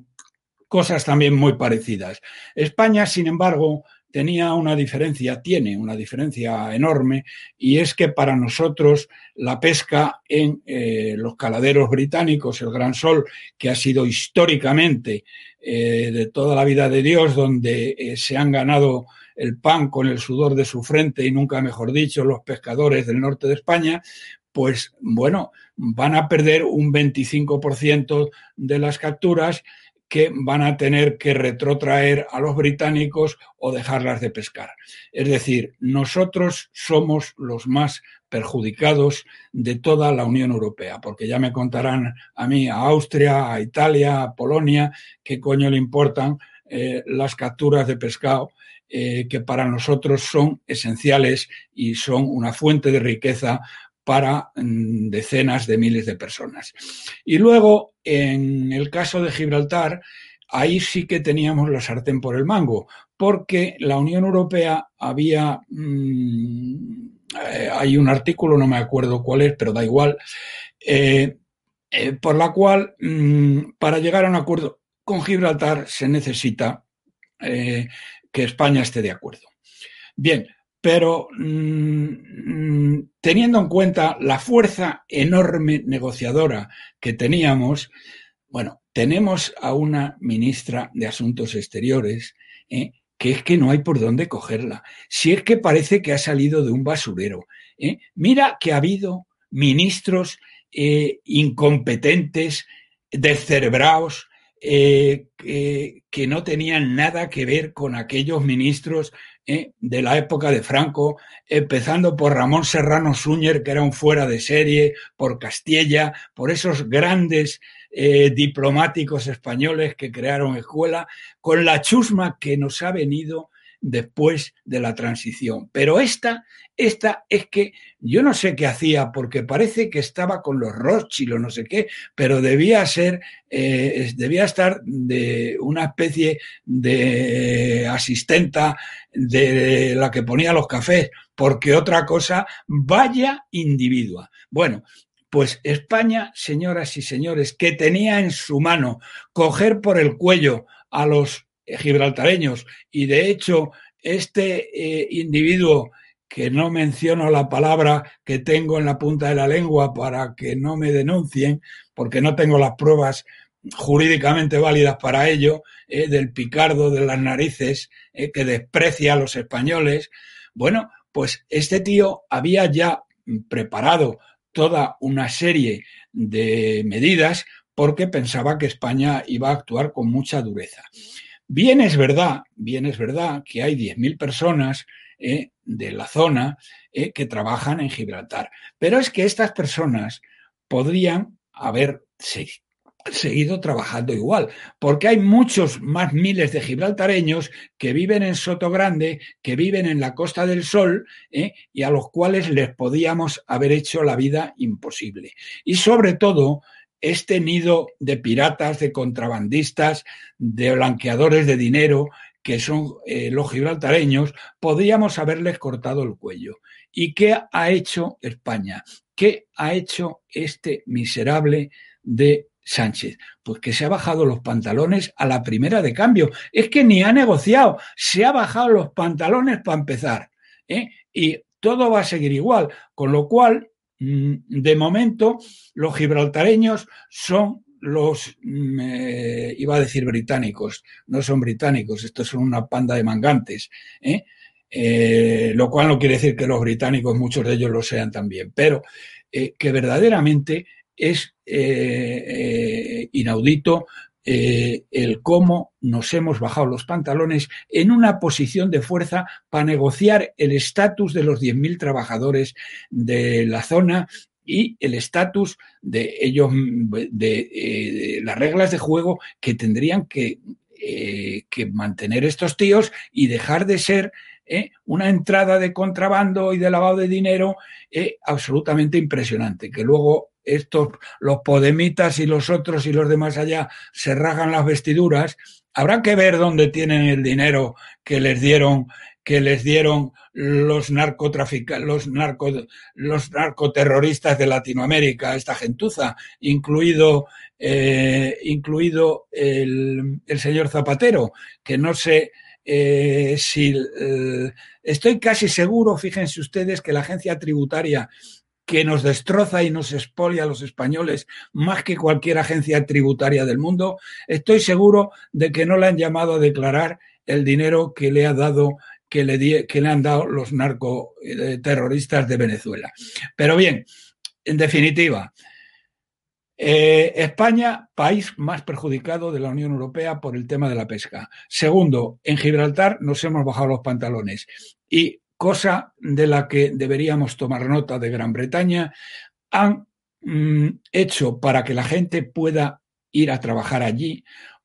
cosas también muy parecidas. España, sin embargo, tenía una diferencia, tiene una diferencia enorme, y es que para nosotros la pesca en los caladeros británicos, el Gran Sol, que ha sido históricamente eh, de toda la vida de Dios, donde eh, se han ganado el pan con el sudor de su frente y nunca mejor dicho los pescadores del norte de España, pues bueno, van a perder un 25% de las capturas que van a tener que retrotraer a los británicos o dejarlas de pescar. Es decir, nosotros somos los más perjudicados de toda la Unión Europea, porque ya me contarán a mí, a Austria, a Italia, a Polonia, qué coño le importan eh, las capturas de pescado eh, que para nosotros son esenciales y son una fuente de riqueza para mm, decenas de miles de personas. Y luego, en el caso de Gibraltar, ahí sí que teníamos la sartén por el mango, porque la Unión Europea había, mm, eh, hay un artículo, no me acuerdo cuál es, pero da igual, eh, eh, por la cual mm, para llegar a un acuerdo con Gibraltar se necesita que España esté de acuerdo. Bien, pero mm, teniendo en cuenta la fuerza enorme negociadora que teníamos, bueno, tenemos a una ministra de Asuntos Exteriores ¿eh? que es que no hay por dónde cogerla. Si es que parece que ha salido de un basurero. ¿eh? Mira que ha habido ministros eh, incompetentes, descerebrados, que no tenían nada que ver con aquellos ministros eh, de la época de Franco, empezando por Ramón Serrano Súñer, que era un fuera de serie, por Castilla, por esos grandes eh, diplomáticos españoles que crearon escuela, con la chusma que nos ha venido después de la transición. Pero esta, esta es que yo no sé qué hacía, porque parece que estaba con los Rothschild o no sé qué, pero debía ser, eh, debía estar de una especie de asistenta de la que ponía los cafés, porque otra cosa, vaya individua. Bueno, pues España, señoras y señores, que tenía en su mano coger por el cuello a los gibraltareños y de hecho este eh, individuo que no menciono la palabra que tengo en la punta de la lengua para que no me denuncien, porque no tengo las pruebas jurídicamente válidas para ello, eh, del picardo de las narices eh, que desprecia a los españoles. Bueno, pues este tío había ya preparado toda una serie de medidas porque pensaba que España iba a actuar con mucha dureza. Bien es verdad, bien es verdad que hay 10.000 personas eh, de la zona eh, que trabajan en Gibraltar, pero es que estas personas podrían haber seguido trabajando igual, porque hay muchos más miles de gibraltareños que viven en Soto Grande, que viven en la Costa del Sol eh, y a los cuales les podíamos haber hecho la vida imposible. Y sobre todo, este nido de piratas, de contrabandistas, de blanqueadores de dinero, que son eh, los gibraltareños, podríamos haberles cortado el cuello. ¿Y qué ha hecho España? ¿Qué ha hecho este miserable de Sánchez? Pues que se ha bajado los pantalones a la primera de cambio. Es que ni ha negociado, se ha bajado los pantalones para empezar. ¿eh? Y todo va a seguir igual, con lo cual Mm, de momento, los gibraltareños son los, eh, iba a decir británicos, no son británicos, estos son una panda de mangantes, ¿eh? Eh, lo cual no quiere decir que los británicos, muchos de ellos lo sean también, pero que verdaderamente es inaudito eh, el cómo nos hemos bajado los pantalones en una posición de fuerza para negociar el estatus de los 10.000 trabajadores de la zona y el estatus de ellos, de, eh, las reglas de juego que tendrían que, eh, que mantener estos tíos y dejar de ser una entrada de contrabando y de lavado de dinero absolutamente impresionante, que luego estos, los podemitas y los otros y los demás allá se rajan las vestiduras, habrá que ver dónde tienen el dinero que les dieron que les dieron los narcotraficantes, los, narco, los narcoterroristas de Latinoamérica, esta gentuza, incluido, eh, incluido el, el, señor Zapatero, que no sé eh, si eh, estoy casi seguro, fíjense ustedes, que la agencia tributaria que nos destroza y nos expolia a los españoles más que cualquier agencia tributaria del mundo, estoy seguro de que no le han llamado a declarar el dinero que le ha dado que le, que le han dado los narcoterroristas de Venezuela. Pero bien, en definitiva, eh, España, país más perjudicado de la Unión Europea por el tema de la pesca. Segundo, en Gibraltar nos hemos bajado los pantalones. Y cosa de la que deberíamos tomar nota de Gran Bretaña, han mm, hecho para que la gente pueda ir a trabajar allí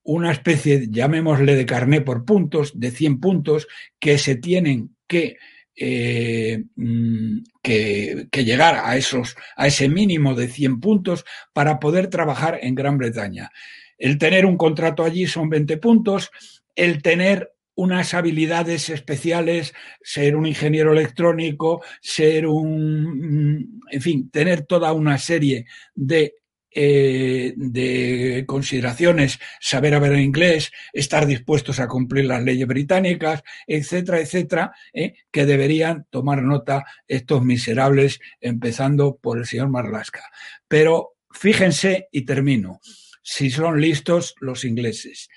una especie, llamémosle de carné por puntos, de 100 puntos, que se tienen que, eh, mm, que, que, llegar a, esos, a ese mínimo de 100 puntos para poder trabajar en Gran Bretaña. El tener un contrato allí son 20 puntos, el tener unas habilidades especiales, ser un ingeniero electrónico, ser un, en fin, tener toda una serie de, eh, de consideraciones, saber hablar inglés, estar dispuestos a cumplir las leyes británicas, etcétera, etcétera, eh, que deberían tomar nota estos miserables, empezando por el señor Marlasca. Pero fíjense, y termino, si son listos los ingleses.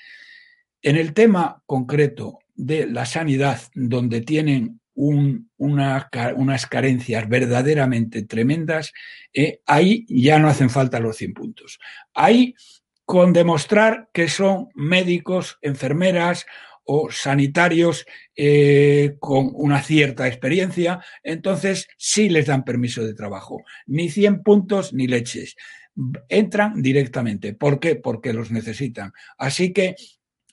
En el tema concreto de la sanidad, donde tienen unas carencias verdaderamente tremendas, eh, ahí ya no hacen falta los 100 puntos. Ahí, con demostrar que son médicos, enfermeras o sanitarios eh, con una cierta experiencia, entonces sí les dan permiso de trabajo. Ni 100 puntos ni leches entran directamente. ¿Por qué? Porque los necesitan. Así que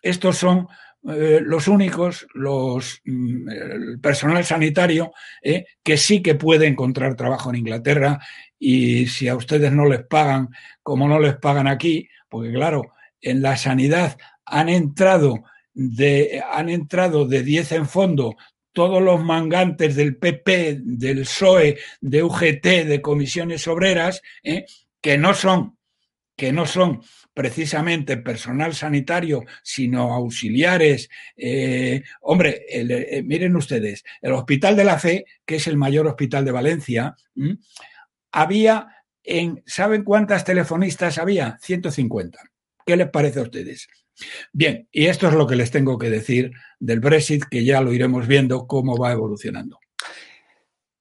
estos son eh, los únicos, los, mm, el personal sanitario, eh, que sí que puede encontrar trabajo en Inglaterra y si a ustedes no les pagan como no les pagan aquí, porque claro, en la sanidad han entrado de, han entrado de 10 en fondo todos los mangantes del PP, del PSOE, de UGT, de comisiones obreras, eh, que no son, que no son precisamente personal sanitario, sino auxiliares. Eh, hombre, eh, miren ustedes, el Hospital de la Fe, que es el mayor hospital de Valencia, había en, ¿saben cuántas telefonistas había? 150. ¿Qué les parece a ustedes? Bien, y esto es lo que les tengo que decir del Brexit, que ya lo iremos viendo cómo va evolucionando.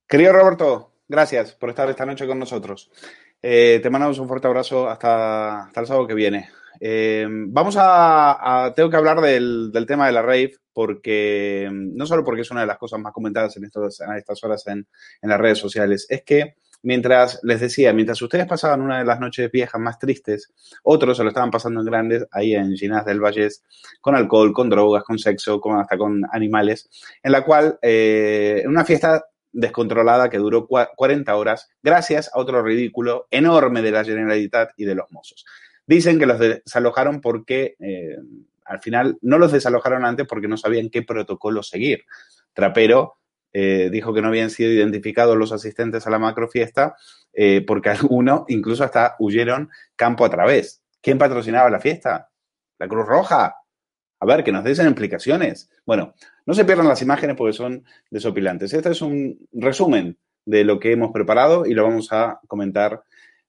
Querido Roberto, gracias por estar esta noche con nosotros. Eh, te mandamos un fuerte abrazo hasta, el sábado que viene. Eh, vamos a, Tengo que hablar del, tema de la rave, porque no solo porque es una de las cosas más comentadas en, estas horas en, en las redes sociales, es que mientras, les decía, mientras ustedes pasaban una de las noches viejas más tristes, otros se lo estaban pasando en grandes ahí en Ginás del Valles, con alcohol, con drogas, con sexo, con, hasta con animales, en la cual, eh, en una fiesta descontrolada que duró 40 horas, gracias a otro ridículo enorme de la Generalitat y de los mozos. Dicen que los desalojaron porque, eh, al final, no los desalojaron antes porque no sabían qué protocolo seguir. Trapero eh, dijo que no habían sido identificados los asistentes a la macrofiesta eh, porque algunos incluso hasta huyeron campo a través. ¿Quién patrocinaba la fiesta? La Cruz Roja. A ver, que nos den implicaciones. Bueno, no se pierdan las imágenes porque son desopilantes. Este es un resumen de lo que hemos preparado y lo vamos a comentar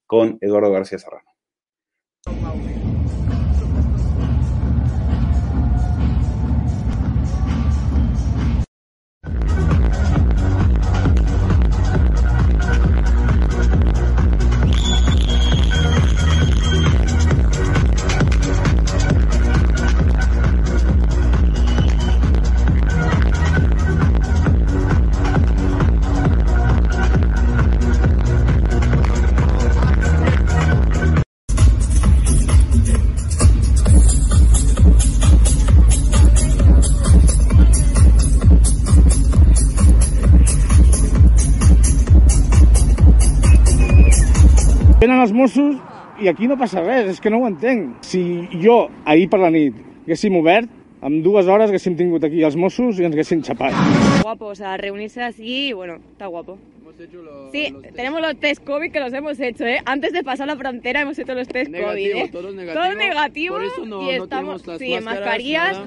con Eduardo García Serrano. Venen els Mossos i aquí no passa res, és que no ho entenc. Si jo, ahir per la nit, haguéssim obert, en dues hores haguéssim tingut aquí els Mossos i ens haguessin xapat. Guapo, o sea, reunirse así, bueno, está guapo. Sí, tenemos los test COVID que los hemos hecho, ¿eh? Antes de pasar la frontera hemos hecho los test COVID, ¿eh? Todos negativos. Todos negativos no, y estamos, no sí, mascarillas.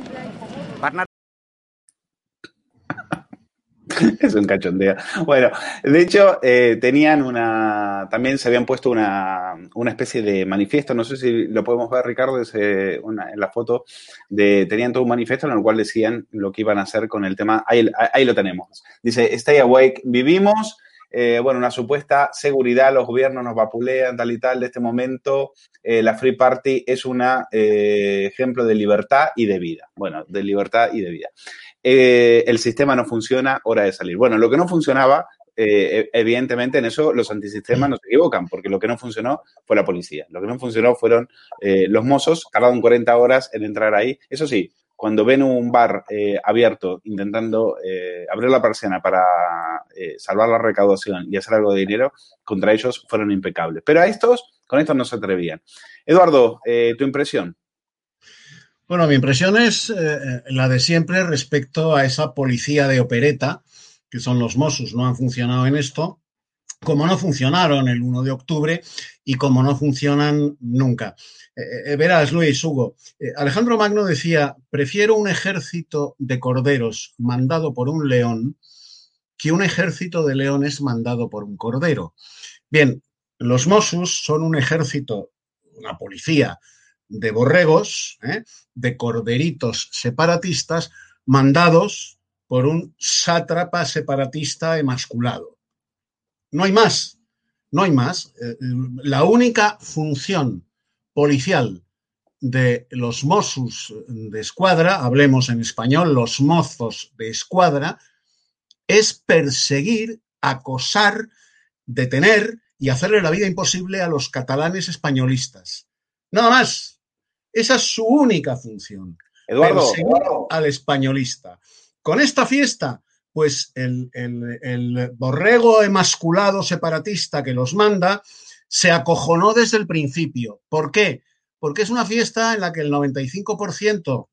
es un cachondeo. Bueno, de hecho, eh, tenían una. También se habían puesto una, una, especie de manifiesto. No sé si lo podemos ver, Ricardo, en la foto. De, tenían todo un manifiesto en el cual decían lo que iban a hacer con el tema. Ahí, lo tenemos. Dice: Stay awake, vivimos. Eh, bueno, una supuesta seguridad, los gobiernos nos vapulean, tal y tal. De este momento, eh, la Free Party es un ejemplo de libertad y de vida. Bueno, de libertad y de vida. Eh, el sistema no funciona, hora de salir. Bueno, lo que no funcionaba, eh, evidentemente en eso los antisistemas no se equivocan, porque lo que no funcionó fue la policía. Lo que no funcionó fueron eh, los mozos, tardaron 40 horas en entrar ahí. Eso sí, cuando ven un bar abierto intentando abrir la persiana para salvar la recaudación y hacer algo de dinero, contra ellos fueron impecables. Pero a estos, con estos no se atrevían. Eduardo, tu impresión. Bueno, mi impresión es eh, eh, la de siempre respecto a esa policía de opereta, que son los Mossos, no han funcionado en esto, como no funcionaron el 1 de octubre y como no funcionan nunca. Eh, verás, Luis, Hugo, Alejandro Magno decía, prefiero un ejército de corderos mandado por un león que un ejército de leones mandado por un cordero. Bien, los Mossos son un ejército, una policía de borregos, ¿eh? de corderitos separatistas, mandados por un sátrapa separatista emasculado. No hay más, no hay más. Eh, la única función policial de los Mossos de escuadra, hablemos en español, los mozos de escuadra, es perseguir, acosar, detener y hacerle la vida imposible a los catalanes españolistas. Nada más. Esa es su única función. Eduardo. al españolista. Con esta fiesta, pues el, el, borrego emasculado separatista que los manda se acojonó desde el principio. ¿Por qué? Porque es una fiesta en la que el 95%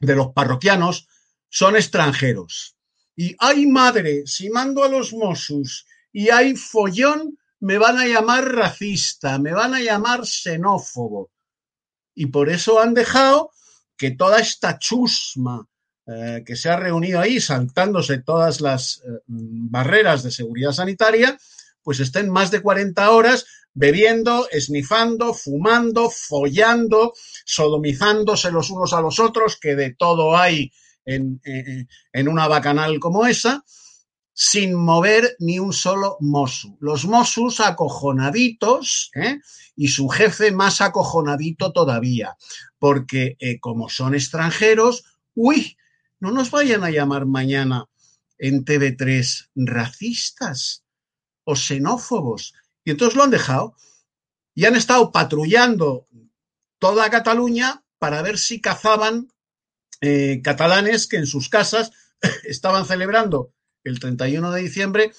de los parroquianos son extranjeros. Y hay madre, si mando a los Mossos y hay follón, me van a llamar racista, me van a llamar xenófobo. Y por eso han dejado que toda esta chusma eh, que se ha reunido ahí, saltándose todas las eh, barreras de seguridad sanitaria, pues estén más de 40 horas bebiendo, esnifando, fumando, follando, sodomizándose los unos a los otros, que de todo hay en, eh, en una bacanal como esa, sin mover ni un solo mosu. Los mosus acojonaditos ¿eh? y su jefe más acojonadito todavía, porque eh, como son extranjeros, uy, no nos vayan a llamar mañana en TV3 racistas o xenófobos. Y entonces lo han dejado y han estado patrullando toda Cataluña para ver si cazaban eh, catalanes que en sus casas estaban celebrando el 31 de diciembre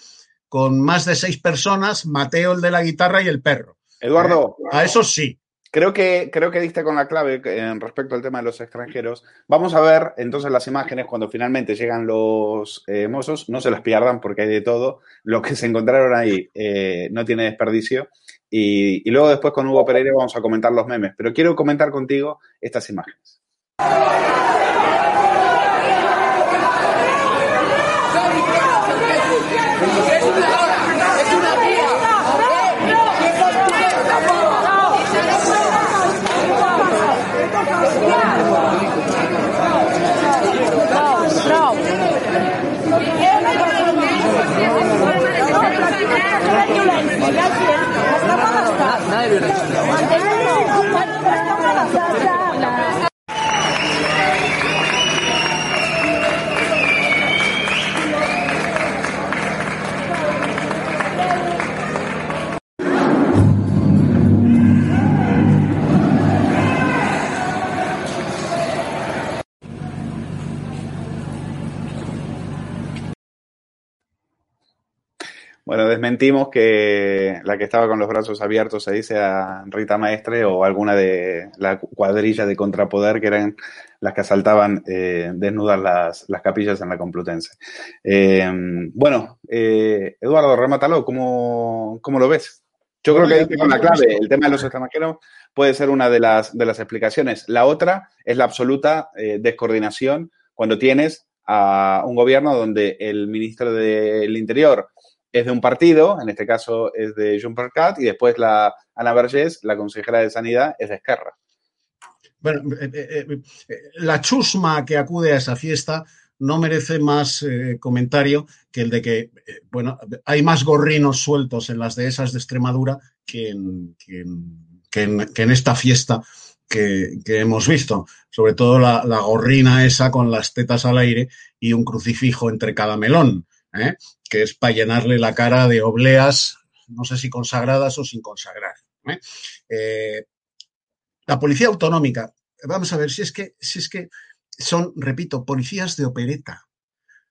con más de seis personas, Mateo el de la guitarra y el perro. Eduardo. Eh, a eso sí. Creo que, creo que diste con la clave en respecto al tema de los extranjeros. Vamos a ver entonces las imágenes cuando finalmente llegan los eh, mozos. No se las pierdan porque hay de todo. Lo que se encontraron ahí eh, no tiene desperdicio. Y, y luego después con Hugo Pereira vamos a comentar los memes. Pero quiero comentar contigo estas imágenes. Bueno, desmentimos que la que estaba con los brazos abiertos se dice a Rita Maestre o alguna de la cuadrilla de contrapoder que eran las que asaltaban eh, desnudas las, las, capillas en la Complutense. Eh, bueno, eh, Eduardo, remátalo, ¿cómo, ¿cómo, lo ves? Yo creo que con la clave, el tema de los extranjeros puede ser una de las, de las explicaciones. La otra es la absoluta eh, descoordinación cuando tienes a un gobierno donde el ministro del Interior es de un partido, en este caso es de Junts Cat, y después la Ana Vergés, la consejera de Sanidad, es de Esquerra. Bueno, eh, eh, eh, la chusma que acude a esa fiesta no merece más comentario que el de que, bueno, hay más gorrinos sueltos en las dehesas de Extremadura que en, que en, esta fiesta que, hemos visto. Sobre todo la, la, gorrina esa con las tetas al aire y un crucifijo entre cada melón. ¿eh? Que es para llenarle la cara de obleas, no sé si consagradas o sin consagrar. ¿eh? Eh, la policía autonómica, vamos a ver si es que, si es que son, repito, policías de opereta,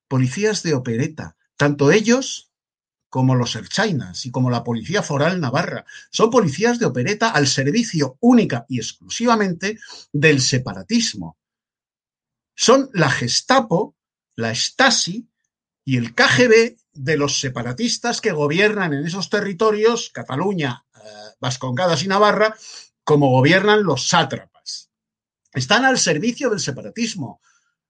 policías de opereta, tanto ellos como los erchainas y como la Policía Foral Navarra. Son policías de opereta al servicio única y exclusivamente del separatismo. Son la Gestapo, la Stasi y el KGB de los separatistas que gobiernan en esos territorios, Cataluña, eh, Vascongadas y Navarra, como gobiernan los sátrapas. Están al servicio del separatismo.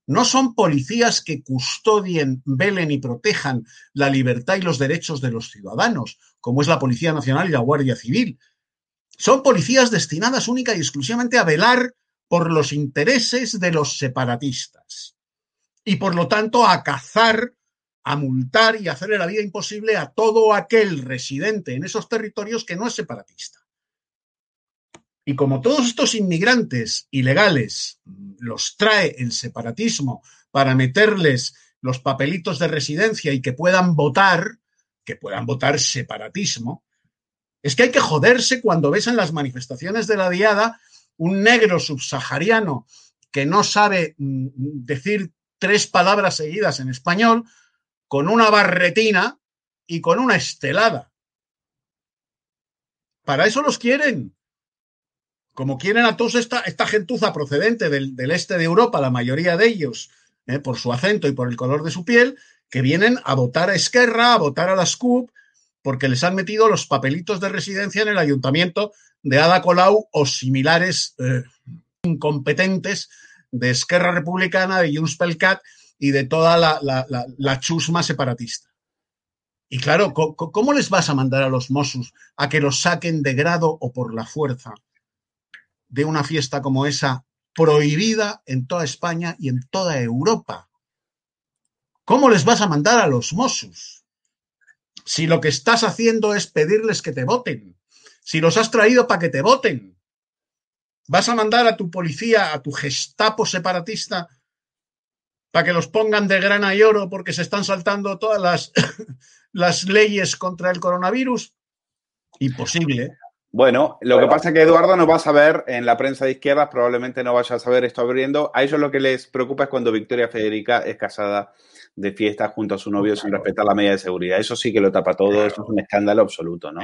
No son policías que custodien, velen y protejan la libertad y los derechos de los ciudadanos, como es la Policía Nacional y la Guardia Civil. Son policías destinadas única y exclusivamente a velar por los intereses de los separatistas y por lo tanto a cazar a multar y hacerle la vida imposible a todo aquel residente en esos territorios que no es separatista. Y como todos estos inmigrantes ilegales los trae el separatismo para meterles los papelitos de residencia y que puedan votar, que puedan votar separatismo, Es que hay que joderse cuando ves en las manifestaciones de la diada un negro subsahariano que no sabe mm, decir tres palabras seguidas en español, con una barretina y con una estelada. Para eso los quieren. Como quieren a todos esta, gentuza procedente del, este de Europa, la mayoría de ellos, eh, por su acento y por el color de su piel, que vienen a votar a Esquerra, a votar a las CUP, porque les han metido los papelitos de residencia en el ayuntamiento de Ada Colau o similares eh, incompetentes de Esquerra Republicana, de Junts pel Cat y de toda la, chusma separatista. Y claro, ¿cómo les vas a mandar a los Mossos a que los saquen de grado o por la fuerza de una fiesta como esa prohibida en toda España y en toda Europa? ¿Cómo les vas a mandar a los Mossos? Si lo que estás haciendo es pedirles que te voten, si los has traído para que te voten, vas a mandar a tu policía, a tu gestapo separatista, para que los pongan de grana y oro porque se están saltando todas las, las leyes contra el coronavirus. Imposible. Bueno, lo que pasa es que Eduardo no va a saber en la prensa de izquierdas, probablemente no vaya a saber esto abriendo. A ellos lo que les preocupa es cuando Victoria Federica es casada de fiesta junto a su novio sin respetar la medida de seguridad. Eso sí que lo tapa todo, eso es un escándalo absoluto, ¿no?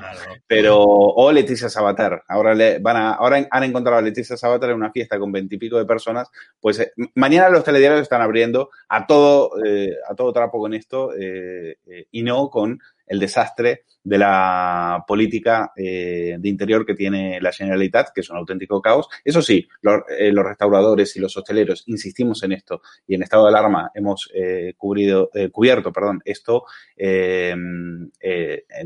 Pero, o Leticia Sabater, ahora le van a, ahora han encontrado a Leticia Sabater en una fiesta con veintipico de personas, pues eh, mañana los telediarios están abriendo a todo, eh, a todo trapo con esto eh, y no con el desastre de la política eh, de interior que tiene la Generalitat, que es un auténtico caos. Eso sí, eh, los, restauradores y los hosteleros insistimos en esto y en estado de alarma hemos eh, cubrido, cubierto perdón, esto en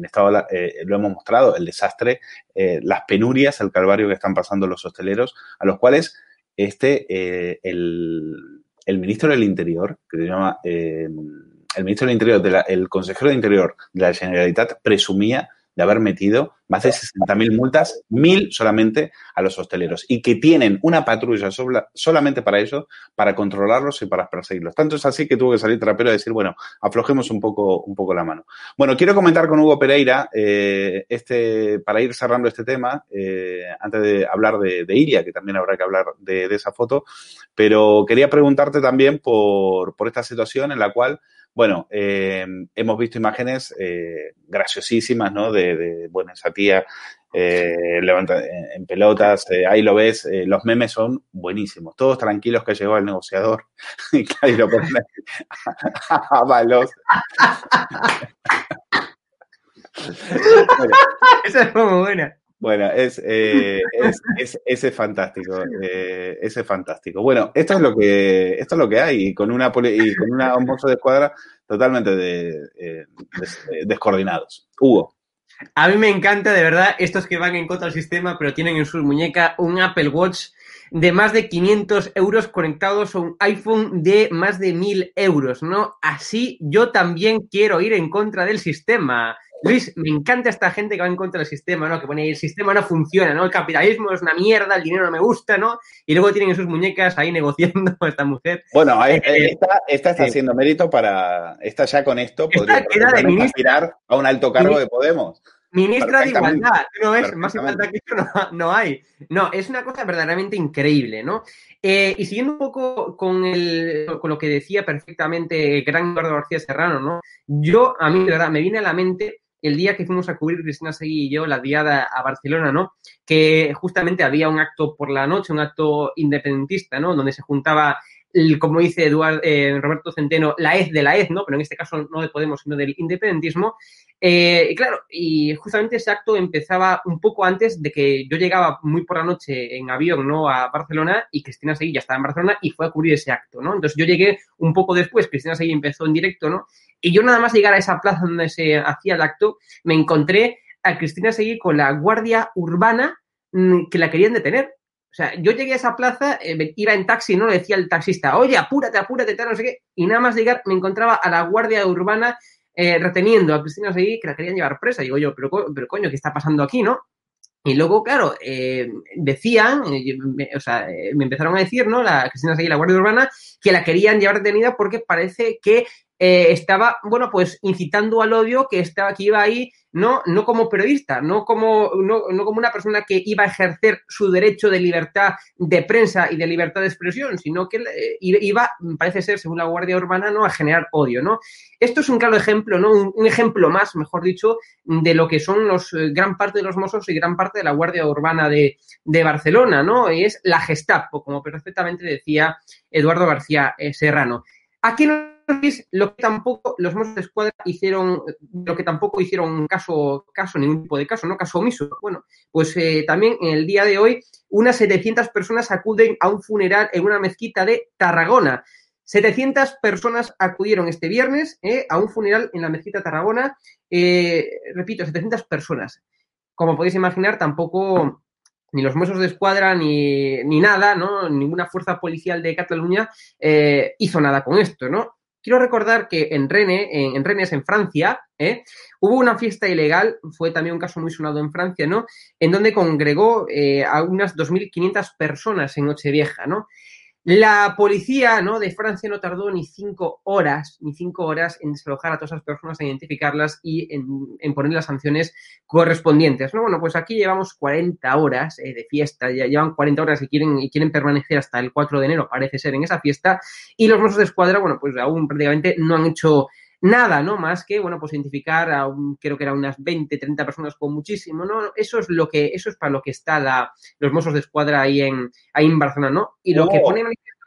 estado lo hemos mostrado, el desastre, las penurias, el calvario que están pasando los hosteleros, a los cuales este, el, el ministro del Interior, que se llama el ministro del Interior, el consejero de Interior de la Generalitat presumía de haber metido más de 60.000 multas, mil solamente a los hosteleros, y que tienen una patrulla solamente para eso, para controlarlos y para perseguirlos. Tanto es así que tuvo que salir trapero y decir, bueno, aflojemos un poco, un poco la mano. Bueno, quiero comentar con Hugo Pereira, eh, este, para ir cerrando este tema, eh, antes de hablar de, de, Ilia, que también habrá que hablar de, esa foto, pero quería preguntarte también por, por esta situación en la cual bueno, eh, hemos visto imágenes eh, graciosísimas, ¿no? De, de bueno, esa tía eh, levanta, en pelotas, eh, ahí lo ves, eh, los memes son buenísimos, todos tranquilos que llegó el negociador y claro, lo ponen a balos. Esa es muy buena. Bueno, es, eh, es, ese es fantástico, eh, ese es fantástico. Bueno, esto es lo que, esto es lo que hay, y con una y con una, un de escuadra totalmente de, eh, descoordinados. Hugo. A mí me encanta, de verdad, estos que van en contra del sistema, pero tienen en su muñeca un Apple Watch de más de 500 euros conectados a un iPhone de más de 1000 euros, ¿no? Así yo también quiero ir en contra del sistema. Luis, me encanta esta gente que va en contra del sistema, ¿no? Que pone el sistema no funciona, ¿no? El capitalismo es una mierda, el dinero no me gusta, ¿no? Y luego tienen en sus muñecas ahí negociando esta mujer. Bueno, eh, esta, esta, está haciendo mérito para. Esta ya con esto podría aspirar a un alto cargo de Podemos. Ministra de Igualdad, no es más igualdad que esto no, hay. No, es una cosa verdaderamente increíble, ¿no? Eh, y siguiendo un poco con, el, con lo que decía perfectamente el gran Eduardo García Serrano, ¿no? Yo, a mí, de verdad, me viene a la mente el día que fuimos a cubrir Cristina Seguí y yo la diada a Barcelona, ¿no? Que justamente había un acto por la noche, un acto independentista, ¿no? Donde se juntaba como dice Eduardo, eh, Roberto Centeno, la EZ de la EZ, ¿no? Pero en este caso no de Podemos, sino del independentismo. Eh, y claro, y justamente ese acto empezaba un poco antes de que yo llegaba muy por la noche en avión, ¿no? A Barcelona y Cristina Seguí ya estaba en Barcelona y fue a cubrir ese acto, ¿no? Entonces yo llegué un poco después, Cristina Seguí empezó en directo, ¿no? Y yo nada más llegar a esa plaza donde se hacía el acto, me encontré a Cristina Seguí con la guardia urbana mm, que la querían detener. O sea, yo llegué a esa plaza, eh, iba en taxi, ¿no? Le decía al taxista, oye, apúrate, apúrate, tal, no sé qué. Y nada más llegar, me encontraba a la guardia urbana eh, reteniendo a Cristina Seguí, que la querían llevar presa. Digo yo, pero, pero coño, ¿qué está pasando aquí, no? Y luego, claro, eh, decían, o sea, me empezaron a decir, ¿no? La Cristina Seguí, la Guardia Urbana, que la querían llevar detenida porque parece que eh, estaba, bueno, pues incitando al odio que estaba, que iba ahí, no, no como periodista, no como, no, no como una persona que iba a ejercer su derecho de libertad de prensa y de libertad de expresión, sino que eh, iba, parece ser, según la Guardia Urbana, ¿no? a generar odio, ¿no? Esto es un claro ejemplo, ¿no? Un, ejemplo más, mejor dicho, de lo que son los eh, gran parte de los Mossos y gran parte de la Guardia Urbana de, de Barcelona, ¿no? Es la Gestapo, como perfectamente decía Eduardo García Serrano. Aquí lo que tampoco los Mossos de Escuadra hicieron, lo que tampoco hicieron caso, caso, ningún tipo de caso, ¿no? Caso omiso. Bueno, pues eh, también en el día de hoy unas 700 personas acuden a un funeral en una mezquita de Tarragona. 700 personas acudieron este viernes eh, a un funeral en la mezquita de Tarragona. Eh, repito, 700 personas. Como podéis imaginar, tampoco ni los Mossos de Escuadra ni, ni nada, ¿no? Ninguna fuerza policial de Cataluña hizo nada con esto, ¿no? Quiero recordar que en Rennes, en, Rennes, en Francia, ¿eh? hubo una fiesta ilegal, fue también un caso muy sonado en Francia, ¿no? En donde congregó eh, a unas 2.500 personas en Nochevieja, ¿no? La policía ¿no? de Francia no tardó ni cinco horas, ni cinco horas en desalojar a todas esas personas, en identificarlas y en, poner las sanciones correspondientes. ¿no? Bueno, pues aquí llevamos 40 horas eh, de fiesta, ya llevan 40 horas y quieren, y quieren permanecer hasta el 4 de enero, parece ser, en esa fiesta. Y los Mossos de Escuadra, bueno, pues aún prácticamente no han hecho nada, ¿no? Más que, bueno, pues identificar a un, creo que eran unas 20, 30 personas con muchísimo, ¿no? Eso es lo que, eso es para lo que está la, los Mossos de Escuadra ahí en, ahí en Barcelona, ¿no? Y lo que pone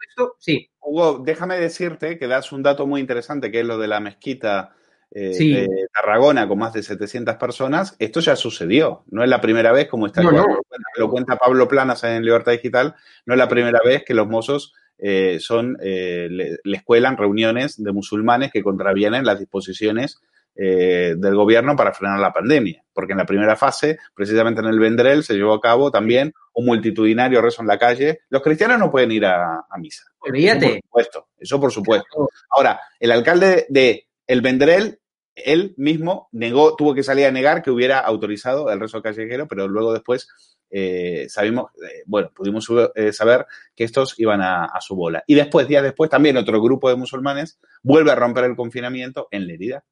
esto, sí. Hugo, déjame decirte que das un dato muy interesante, que es lo de la mezquita eh, de Tarragona con más de 700 personas. Esto ya sucedió, no es la primera vez, como está Lo, cuenta, Pablo Planas en Libertad Digital, no es la primera vez que los mozos eh, son, eh, le, escuelan reuniones de musulmanes que contravienen las disposiciones eh, del gobierno para frenar la pandemia. Porque en la primera fase, precisamente en el Vendrell, se llevó a cabo también un multitudinario rezo en la calle. Los cristianos no pueden ir a, misa. Eso por supuesto. Eso por supuesto. Ahora, el alcalde de El Vendrell él mismo negó, tuvo que salir a negar que hubiera autorizado el rezo callejero, pero luego después eh, sabimos, eh, bueno, pudimos eh, saber que estos iban a, su bola. Y después, días después, también otro grupo de musulmanes vuelve a romper el confinamiento en Lerida.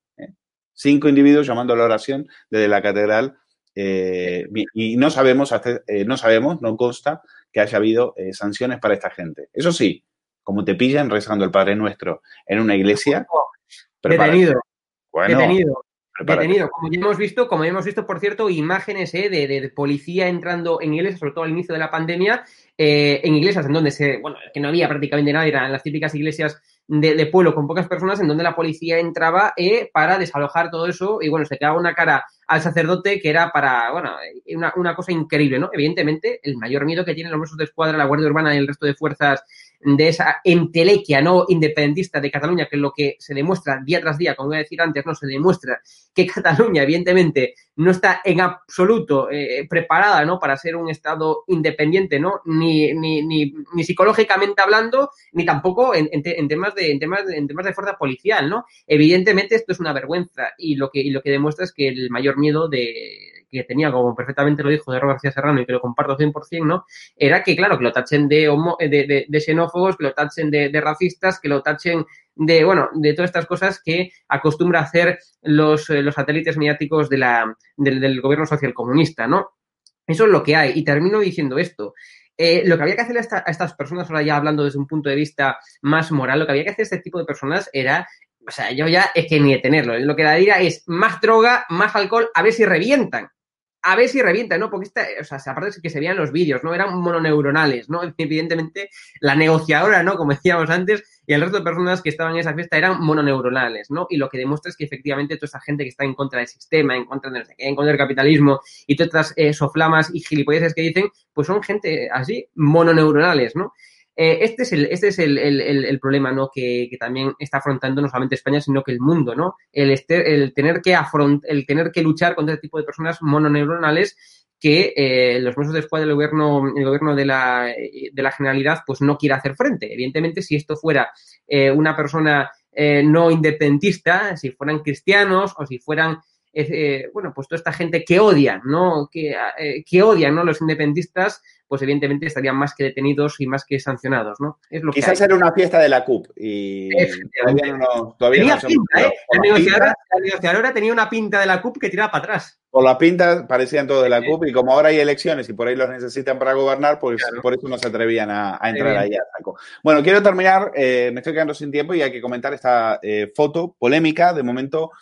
Cinco individuos llamando a la oración desde la catedral y no sabemos, no sabemos, no consta que haya habido sanciones para esta gente. Eso sí, como te pillan rezando el Padre Nuestro en una iglesia. Detenido. Detenido. Detenido, como ya hemos visto, como ya hemos visto, por cierto, imágenes eh, de, policía entrando en iglesias, sobre todo al inicio de la pandemia, eh, en iglesias en donde se, bueno, que no había prácticamente nada, eran las típicas iglesias de, pueblo con pocas personas, en donde la policía entraba eh, para desalojar todo eso y bueno, se quedaba una cara al sacerdote que era para, bueno, una, una cosa increíble, ¿no? Evidentemente, el mayor miedo que tienen los Mossos de Escuadra, la Guardia Urbana y el resto de fuerzas de esa entelequia no independentista de Cataluña, que lo que se demuestra día tras día, como voy a decir antes, no se demuestra que Cataluña, evidentemente, no está en absoluto eh, preparada ¿no? para ser un Estado independiente, ¿no? Ni, ni, ni, ni psicológicamente hablando, ni tampoco en, en, temas de, en, temas en temas de fuerza policial, ¿no? Evidentemente esto es una vergüenza y lo que, y lo que demuestra es que el mayor miedo de que tenía, como perfectamente lo dijo de Robert García Serrano y que lo comparto 100%, ¿no? Era que, claro, que lo tachen de, homo, de, de, xenófobos, que lo tachen de, racistas, que lo tachen de, bueno, de todas estas cosas que acostumbra hacer los, eh, los satélites mediáticos de la, del, gobierno social comunista, ¿no? Eso es lo que hay. Y termino diciendo esto. Eh, lo que había que hacer a, a, estas personas, ahora ya hablando desde un punto de vista más moral, lo que había que hacer a este tipo de personas era, o sea, yo ya es que ni detenerlo. Lo que daría es más droga, más alcohol, a ver si revientan a ver si revienta, ¿no? Porque esta, o sea, aparte de que se veían los vídeos, ¿no? Eran mononeuronales, ¿no? Evidentemente, la negociadora, ¿no? Como decíamos antes, y el resto de personas que estaban en esa fiesta eran mononeuronales, ¿no? Y lo que demuestra es que efectivamente toda esa gente que está en contra del sistema, en contra, de, en contra del capitalismo y todas estas eh, soflamas y gilipolleces que dicen, pues son gente así, mononeuronales, ¿no? Eh, este es, el, este es el, el, problema ¿no? Que, que, también está afrontando no solamente España, sino que el mundo, ¿no? El, este, el, tener, que afront, el tener que luchar contra este tipo de personas mononeuronales que eh, los Mossos de Escuadra del gobierno, el gobierno de la, de la Generalidad, pues no quiere hacer frente. Evidentemente, si esto fuera eh, una persona no independentista, si fueran cristianos o si fueran eh, bueno, pues toda esta gente que odian, ¿no? Que, eh, que odian, ¿no? Los independentistas, pues evidentemente estarían más que detenidos y más que sancionados, ¿no? Es lo Quizás era una fiesta de la CUP y todavía no, todavía tenía pinta, ¿eh? La negociadora, tenía una pinta de la CUP que tiraba para atrás. Por la pinta parecían todos de la CUP y como ahora hay elecciones y por ahí los necesitan para gobernar, pues por eso no se atrevían a, entrar ahí a saco. Bueno, quiero terminar, eh, me estoy quedando sin tiempo y hay que comentar esta eh, foto polémica. De momento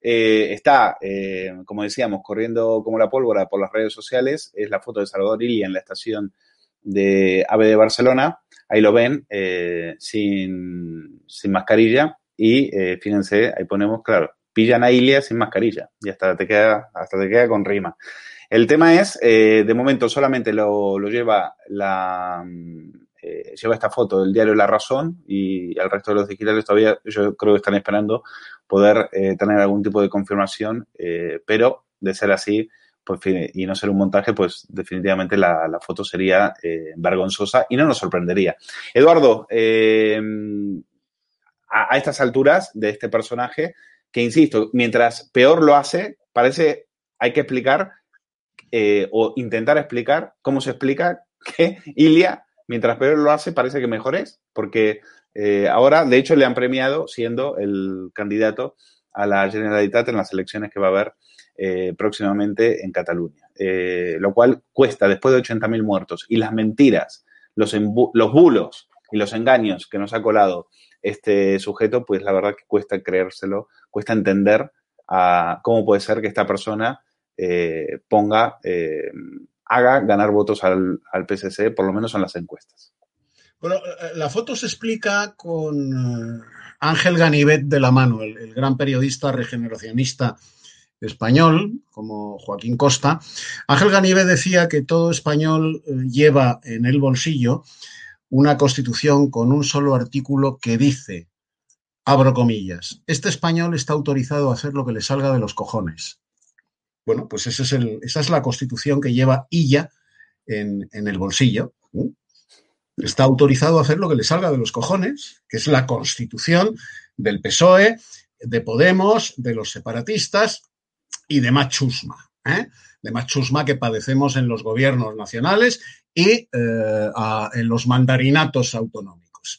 eh, está, como decíamos, corriendo como la pólvora por las redes sociales. Es la foto de Salvador Ili en la estación de AVE de Barcelona. Ahí lo ven, sin, sin mascarilla. Y fíjense, ahí ponemos, claro, pillan a Ilia sin mascarilla y hasta te queda, hasta te queda con rima. El tema es, eh, de momento solamente lo, lleva la eh, lleva esta foto del diario La Razón y al resto de los digitales todavía yo creo que están esperando poder eh, tener algún tipo de confirmación, pero de ser así pues, y no ser un montaje, pues definitivamente la, foto sería vergonzosa y no nos sorprendería. Eduardo, a, estas alturas de este personaje, que insisto, mientras peor lo hace, parece, hay que explicar eh, o intentar explicar cómo se explica que Ilia, mientras peor lo hace, parece que mejor es, porque eh, ahora, de hecho, le han premiado siendo el candidato a la Generalitat en las elecciones que va a haber eh, próximamente en Cataluña. lo cual cuesta, después de 80.000 muertos y las mentiras, los, los bulos y los engaños que nos ha colado este sujeto, pues la verdad que cuesta creérselo, cuesta entender a cómo puede ser que esta persona eh, ponga, eh, haga ganar votos al, al, PSC, por lo menos en las encuestas. Bueno, eh, la foto se explica con Ángel Ganivet de la mano, el, gran periodista regeneracionista español, como Joaquín Costa. Ángel Ganivet decía que todo español lleva en el bolsillo una constitución con un solo artículo que dice, abro comillas, este español está autorizado a hacer lo que le salga de los cojones. Bueno, pues esa es la constitución que lleva Illa en, el bolsillo. Está autorizado a hacer lo que le salga de los cojones, que es la constitución del PSOE, de Podemos, de los separatistas y de Machusma. ¿eh? De Machusma que padecemos en los gobiernos nacionales y eh, en los mandarinatos autonómicos.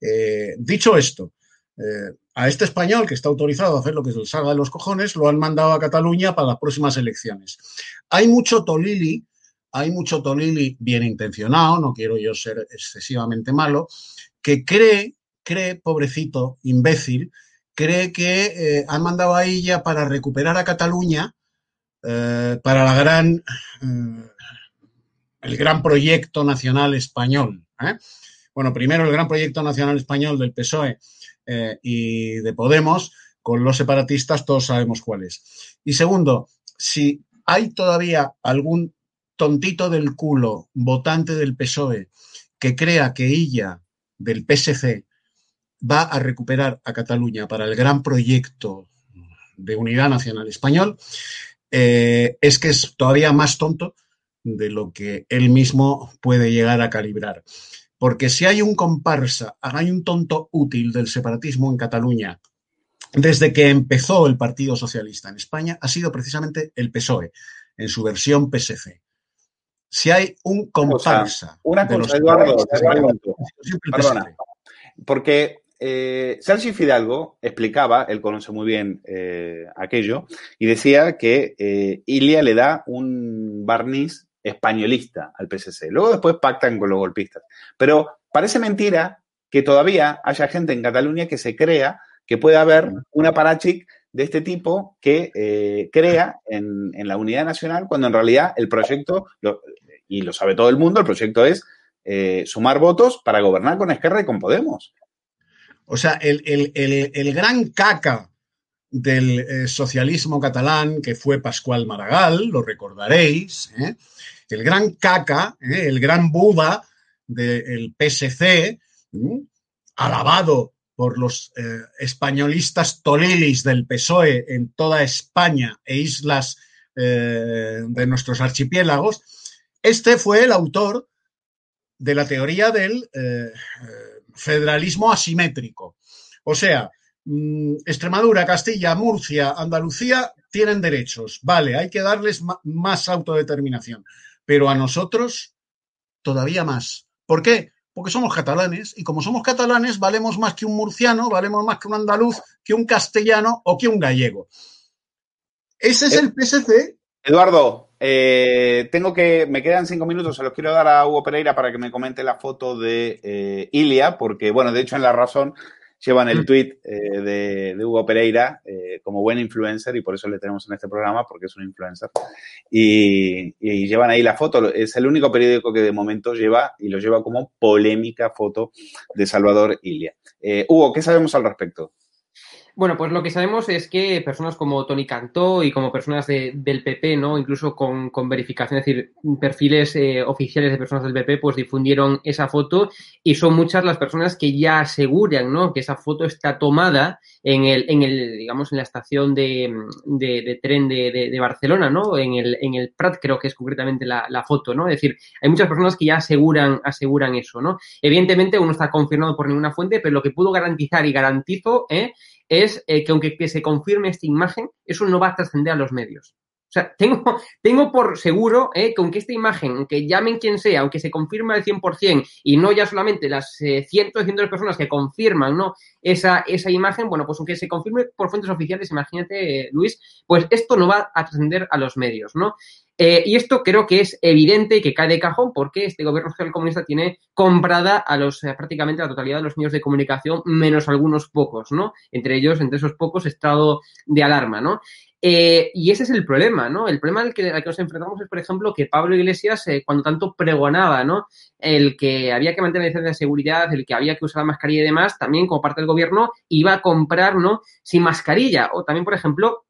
Eh, dicho esto, eh, a este español que está autorizado a hacer lo que se le salga de los cojones, lo han mandado a Cataluña para las próximas elecciones. Hay mucho tolili, hay mucho tolili bien intencionado, no quiero yo ser excesivamente malo, que cree, cree, pobrecito, imbécil, cree que han mandado a ella para recuperar a Cataluña para la gran el gran proyecto nacional español. ¿eh? Bueno, primero el gran proyecto nacional español del PSOE eh, y de Podemos, con los separatistas todos sabemos cuál es. Y segundo, si hay todavía algún tontito del culo votante del PSOE que crea que ella del PSC va a recuperar a Cataluña para el gran proyecto de unidad nacional español, eh, es que es todavía más tonto de lo que él mismo puede llegar a calibrar. Porque si hay un comparsa, hay un tonto útil del separatismo en Cataluña desde que empezó el Partido Socialista en España, ha sido precisamente el PSOE, en su versión PSC. Si hay un comparsa. una cosa, Eduardo, perdona. Porque eh, Sergio Fidalgo explicaba, él conoce muy bien eh, aquello, y decía que eh, Ilia le da un barniz españolista al PSC. Luego después pactan con los golpistas. Pero parece mentira que todavía haya gente en Cataluña que se crea que puede haber una parachic de este tipo que eh, crea en, la unidad nacional cuando en realidad el proyecto, y lo sabe todo el mundo, el proyecto es eh, sumar votos para gobernar con Esquerra y con Podemos. O sea, el, gran caca del eh, socialismo catalán, que fue Pascual Maragall, lo recordaréis, el gran caca, ¿eh? el gran Buda del PSC, alabado por los eh, españolistas tolilis del PSOE en toda España e islas eh, de nuestros archipiélagos, este fue el autor de la teoría del federalismo asimétrico. O sea, mm, Extremadura, Castilla, Murcia, Andalucía tienen derechos, vale, hay que darles más autodeterminación, pero a nosotros todavía más. ¿Por qué? Porque somos catalanes y como somos catalanes valemos más que un murciano, valemos más que un andaluz, que un castellano o que un gallego. Ese es eh, el PSC. Eduardo, eh, tengo que, me quedan cinco minutos, se los quiero dar a Hugo Pereira para que me comente la foto de eh, Ilia, porque, bueno, de hecho en La Razón llevan el mm. tweet de, Hugo Pereira como buen influencer y por eso le tenemos en este programa, porque es un influencer. Y, y, llevan ahí la foto. Es el único periódico que de momento lleva y lo lleva como polémica foto de Salvador Ilia. Hugo, ¿qué sabemos al respecto? Bueno, pues lo que sabemos es que personas como Tony Cantó y como personas del PP, ¿no? Incluso con, verificación, es decir, perfiles eh, oficiales de personas del PP, pues difundieron esa foto y son muchas las personas que ya aseguran, ¿no? Que esa foto está tomada en el, en el digamos, en la estación de, tren de, Barcelona, ¿no? En el, en el Prat creo que es concretamente la, la, foto, ¿no? Es decir, hay muchas personas que ya aseguran, aseguran eso, ¿no? Evidentemente, uno está confirmado por ninguna fuente, pero lo que puedo garantizar y garantizo, ¿eh? Es eh, que aunque que se confirme esta imagen, eso no va a trascender a los medios. O sea, tengo, tengo por seguro eh, que aunque esta imagen, aunque llamen quien sea, aunque se confirme al 100% y no ya solamente las eh, cientos y cientos de personas que confirman ¿no? esa, esa imagen, bueno, pues aunque se confirme por fuentes oficiales, imagínate, Luis, pues esto no va a trascender a los medios, ¿no? Eh, y esto creo que es evidente que cae de cajón porque este gobierno social comunista tiene comprada a los eh, prácticamente la totalidad de los medios de comunicación, menos algunos pocos, ¿no? Entre ellos, entre esos pocos, estado de alarma, ¿no? Eh, y ese es el problema, ¿no? El problema al que, nos enfrentamos es, por ejemplo, que Pablo Iglesias, cuando tanto pregonaba, ¿no? El que había que mantener la de seguridad, el que había que usar la mascarilla y demás, también como parte del gobierno iba a comprar, ¿no? Sin mascarilla. O también, por ejemplo,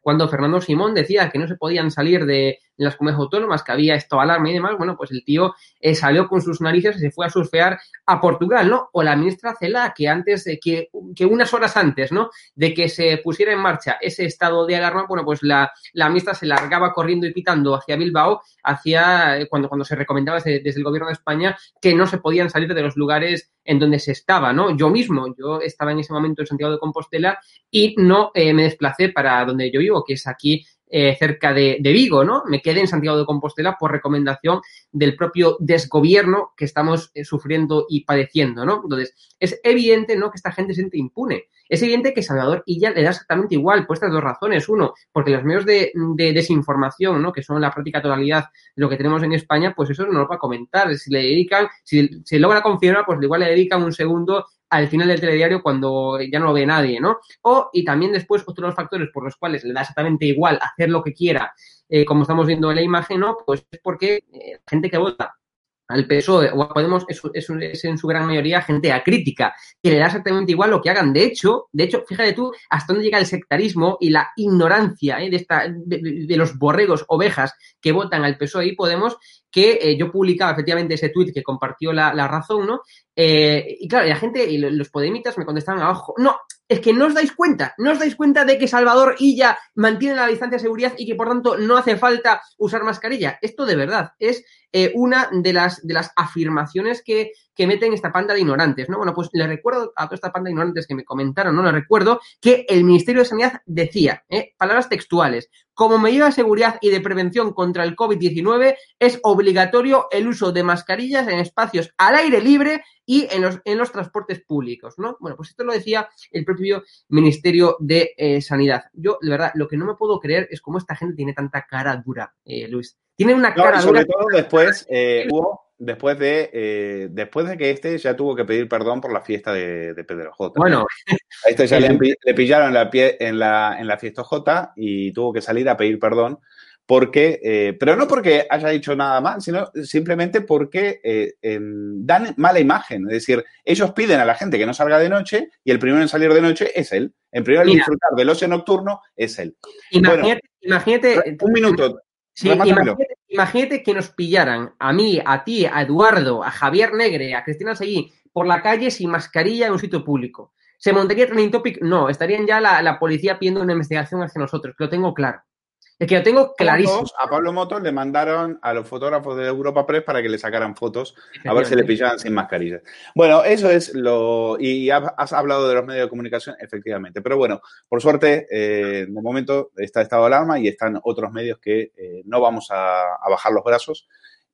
cuando Fernando Simón decía que no se podían salir de las comunidades autónomas, que había esto alarma y demás, bueno, pues el tío eh, salió con sus narices y se fue a surfear a Portugal, ¿no? O la ministra Cela, que antes de que, unas horas antes, ¿no? De que se pusiera en marcha ese estado de alarma, bueno, pues la, la ministra se largaba corriendo y pitando hacia Bilbao, hacia eh, cuando, cuando se recomendaba desde, desde el gobierno de España que no se podían salir de los lugares en donde se estaba, ¿no? Yo mismo, yo estaba en ese momento en Santiago de Compostela y no eh, me desplacé para donde yo vivo, que es aquí eh, cerca de, Vigo, ¿no? Me quedé en Santiago de Compostela por recomendación del propio desgobierno que estamos eh, sufriendo y padeciendo, ¿no? Entonces, es evidente, ¿no? Que esta gente se siente impune. Es evidente que Salvador ya le da exactamente igual, por estas dos razones. Uno, porque los medios de, desinformación, ¿no? Que son la práctica totalidad de lo que tenemos en España, pues eso no lo va a comentar. Si le dedican, si se logra confirmar, pues igual le dedican un segundo al final del telediario cuando ya no lo ve nadie, ¿no? O, y también después, otro de los factores por los cuales le da exactamente igual hacer lo que quiera, eh, como estamos viendo en la imagen, ¿no? Pues es porque eh, la gente que vota al PSOE o a Podemos es, es, en su gran mayoría gente acrítica, que le da exactamente igual lo que hagan. De hecho, de hecho, fíjate tú hasta dónde llega el sectarismo y la ignorancia ¿eh? de, esta, de, los borregos, ovejas que votan al PSOE y Podemos, que yo publicaba efectivamente ese tuit que compartió la, razón, ¿no? Eh, y claro, la gente y los podemitas me contestaban abajo, no, es que no os dais cuenta, no os dais cuenta de que Salvador y ya mantienen la distancia de seguridad y que por tanto no hace falta usar mascarilla. Esto de verdad es eh, una de las, de las afirmaciones que, que meten esta panda de ignorantes, ¿no? Bueno, pues le recuerdo a toda esta panda de ignorantes que me comentaron, ¿no? Les recuerdo que el Ministerio de Sanidad decía, ¿eh? palabras textuales, como medida de seguridad y de prevención contra el COVID-19 es obligatorio el uso de mascarillas en espacios al aire libre y en los, en los transportes públicos, ¿no? Bueno, pues esto lo decía el propio Ministerio de eh, Sanidad. Yo, de verdad, lo que no me puedo creer es cómo esta gente tiene tanta cara dura, eh, Luis. Tiene una cara sobre dura. todo después, hubo después de, eh, después de que este ya tuvo que pedir perdón por la fiesta de, Pedro J. Bueno. A este ya le, pillaron la pie, en, la, en la fiesta J y tuvo que salir a pedir perdón porque, eh, pero no porque haya dicho nada mal, sino simplemente porque eh, dan mala imagen. Es decir, ellos piden a la gente que no salga de noche y el primero en salir de noche es él. El primero en disfrutar del ocio nocturno es él. Imagínate, imagínate un minuto. Sí, imagínate, que nos pillaran a mí, a ti, a Eduardo, a Javier Negre, a Cristina Seguí, por la calle sin mascarilla en un sitio público. ¿Se montaría trending topic? No, estarían ya la, policía pidiendo una investigación hacia nosotros, lo tengo claro. Es que yo tengo clarísimo. A Pablo Motos le mandaron a los fotógrafos de Europa Press para que le sacaran fotos, a ver si le pillaban sin mascarilla. Bueno, eso es lo. Y has hablado de los medios de comunicación, efectivamente. Pero bueno, por suerte, eh, de momento está estado de alarma y están otros medios que eh, no vamos a, bajar los brazos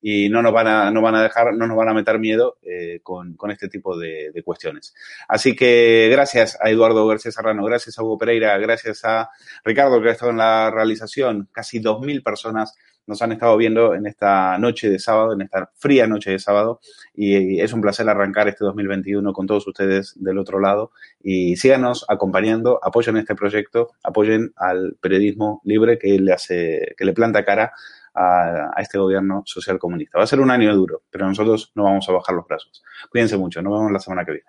y no nos van a, no van a dejar, no nos van a meter miedo eh, con, este tipo de, cuestiones. Así que gracias a Eduardo García Serrano, gracias a Hugo Pereira, gracias a Ricardo que ha estado en la realización, casi 2.000 personas nos han estado viendo en esta noche de sábado, en esta fría noche de sábado, y es un placer arrancar este 2021 con todos ustedes del otro lado. Y síganos acompañando, apoyen este proyecto, apoyen al periodismo libre que le hace, que le planta cara a, este gobierno social comunista. Va a ser un año duro, pero nosotros no vamos a bajar los brazos. Cuídense mucho, nos vemos la semana que viene.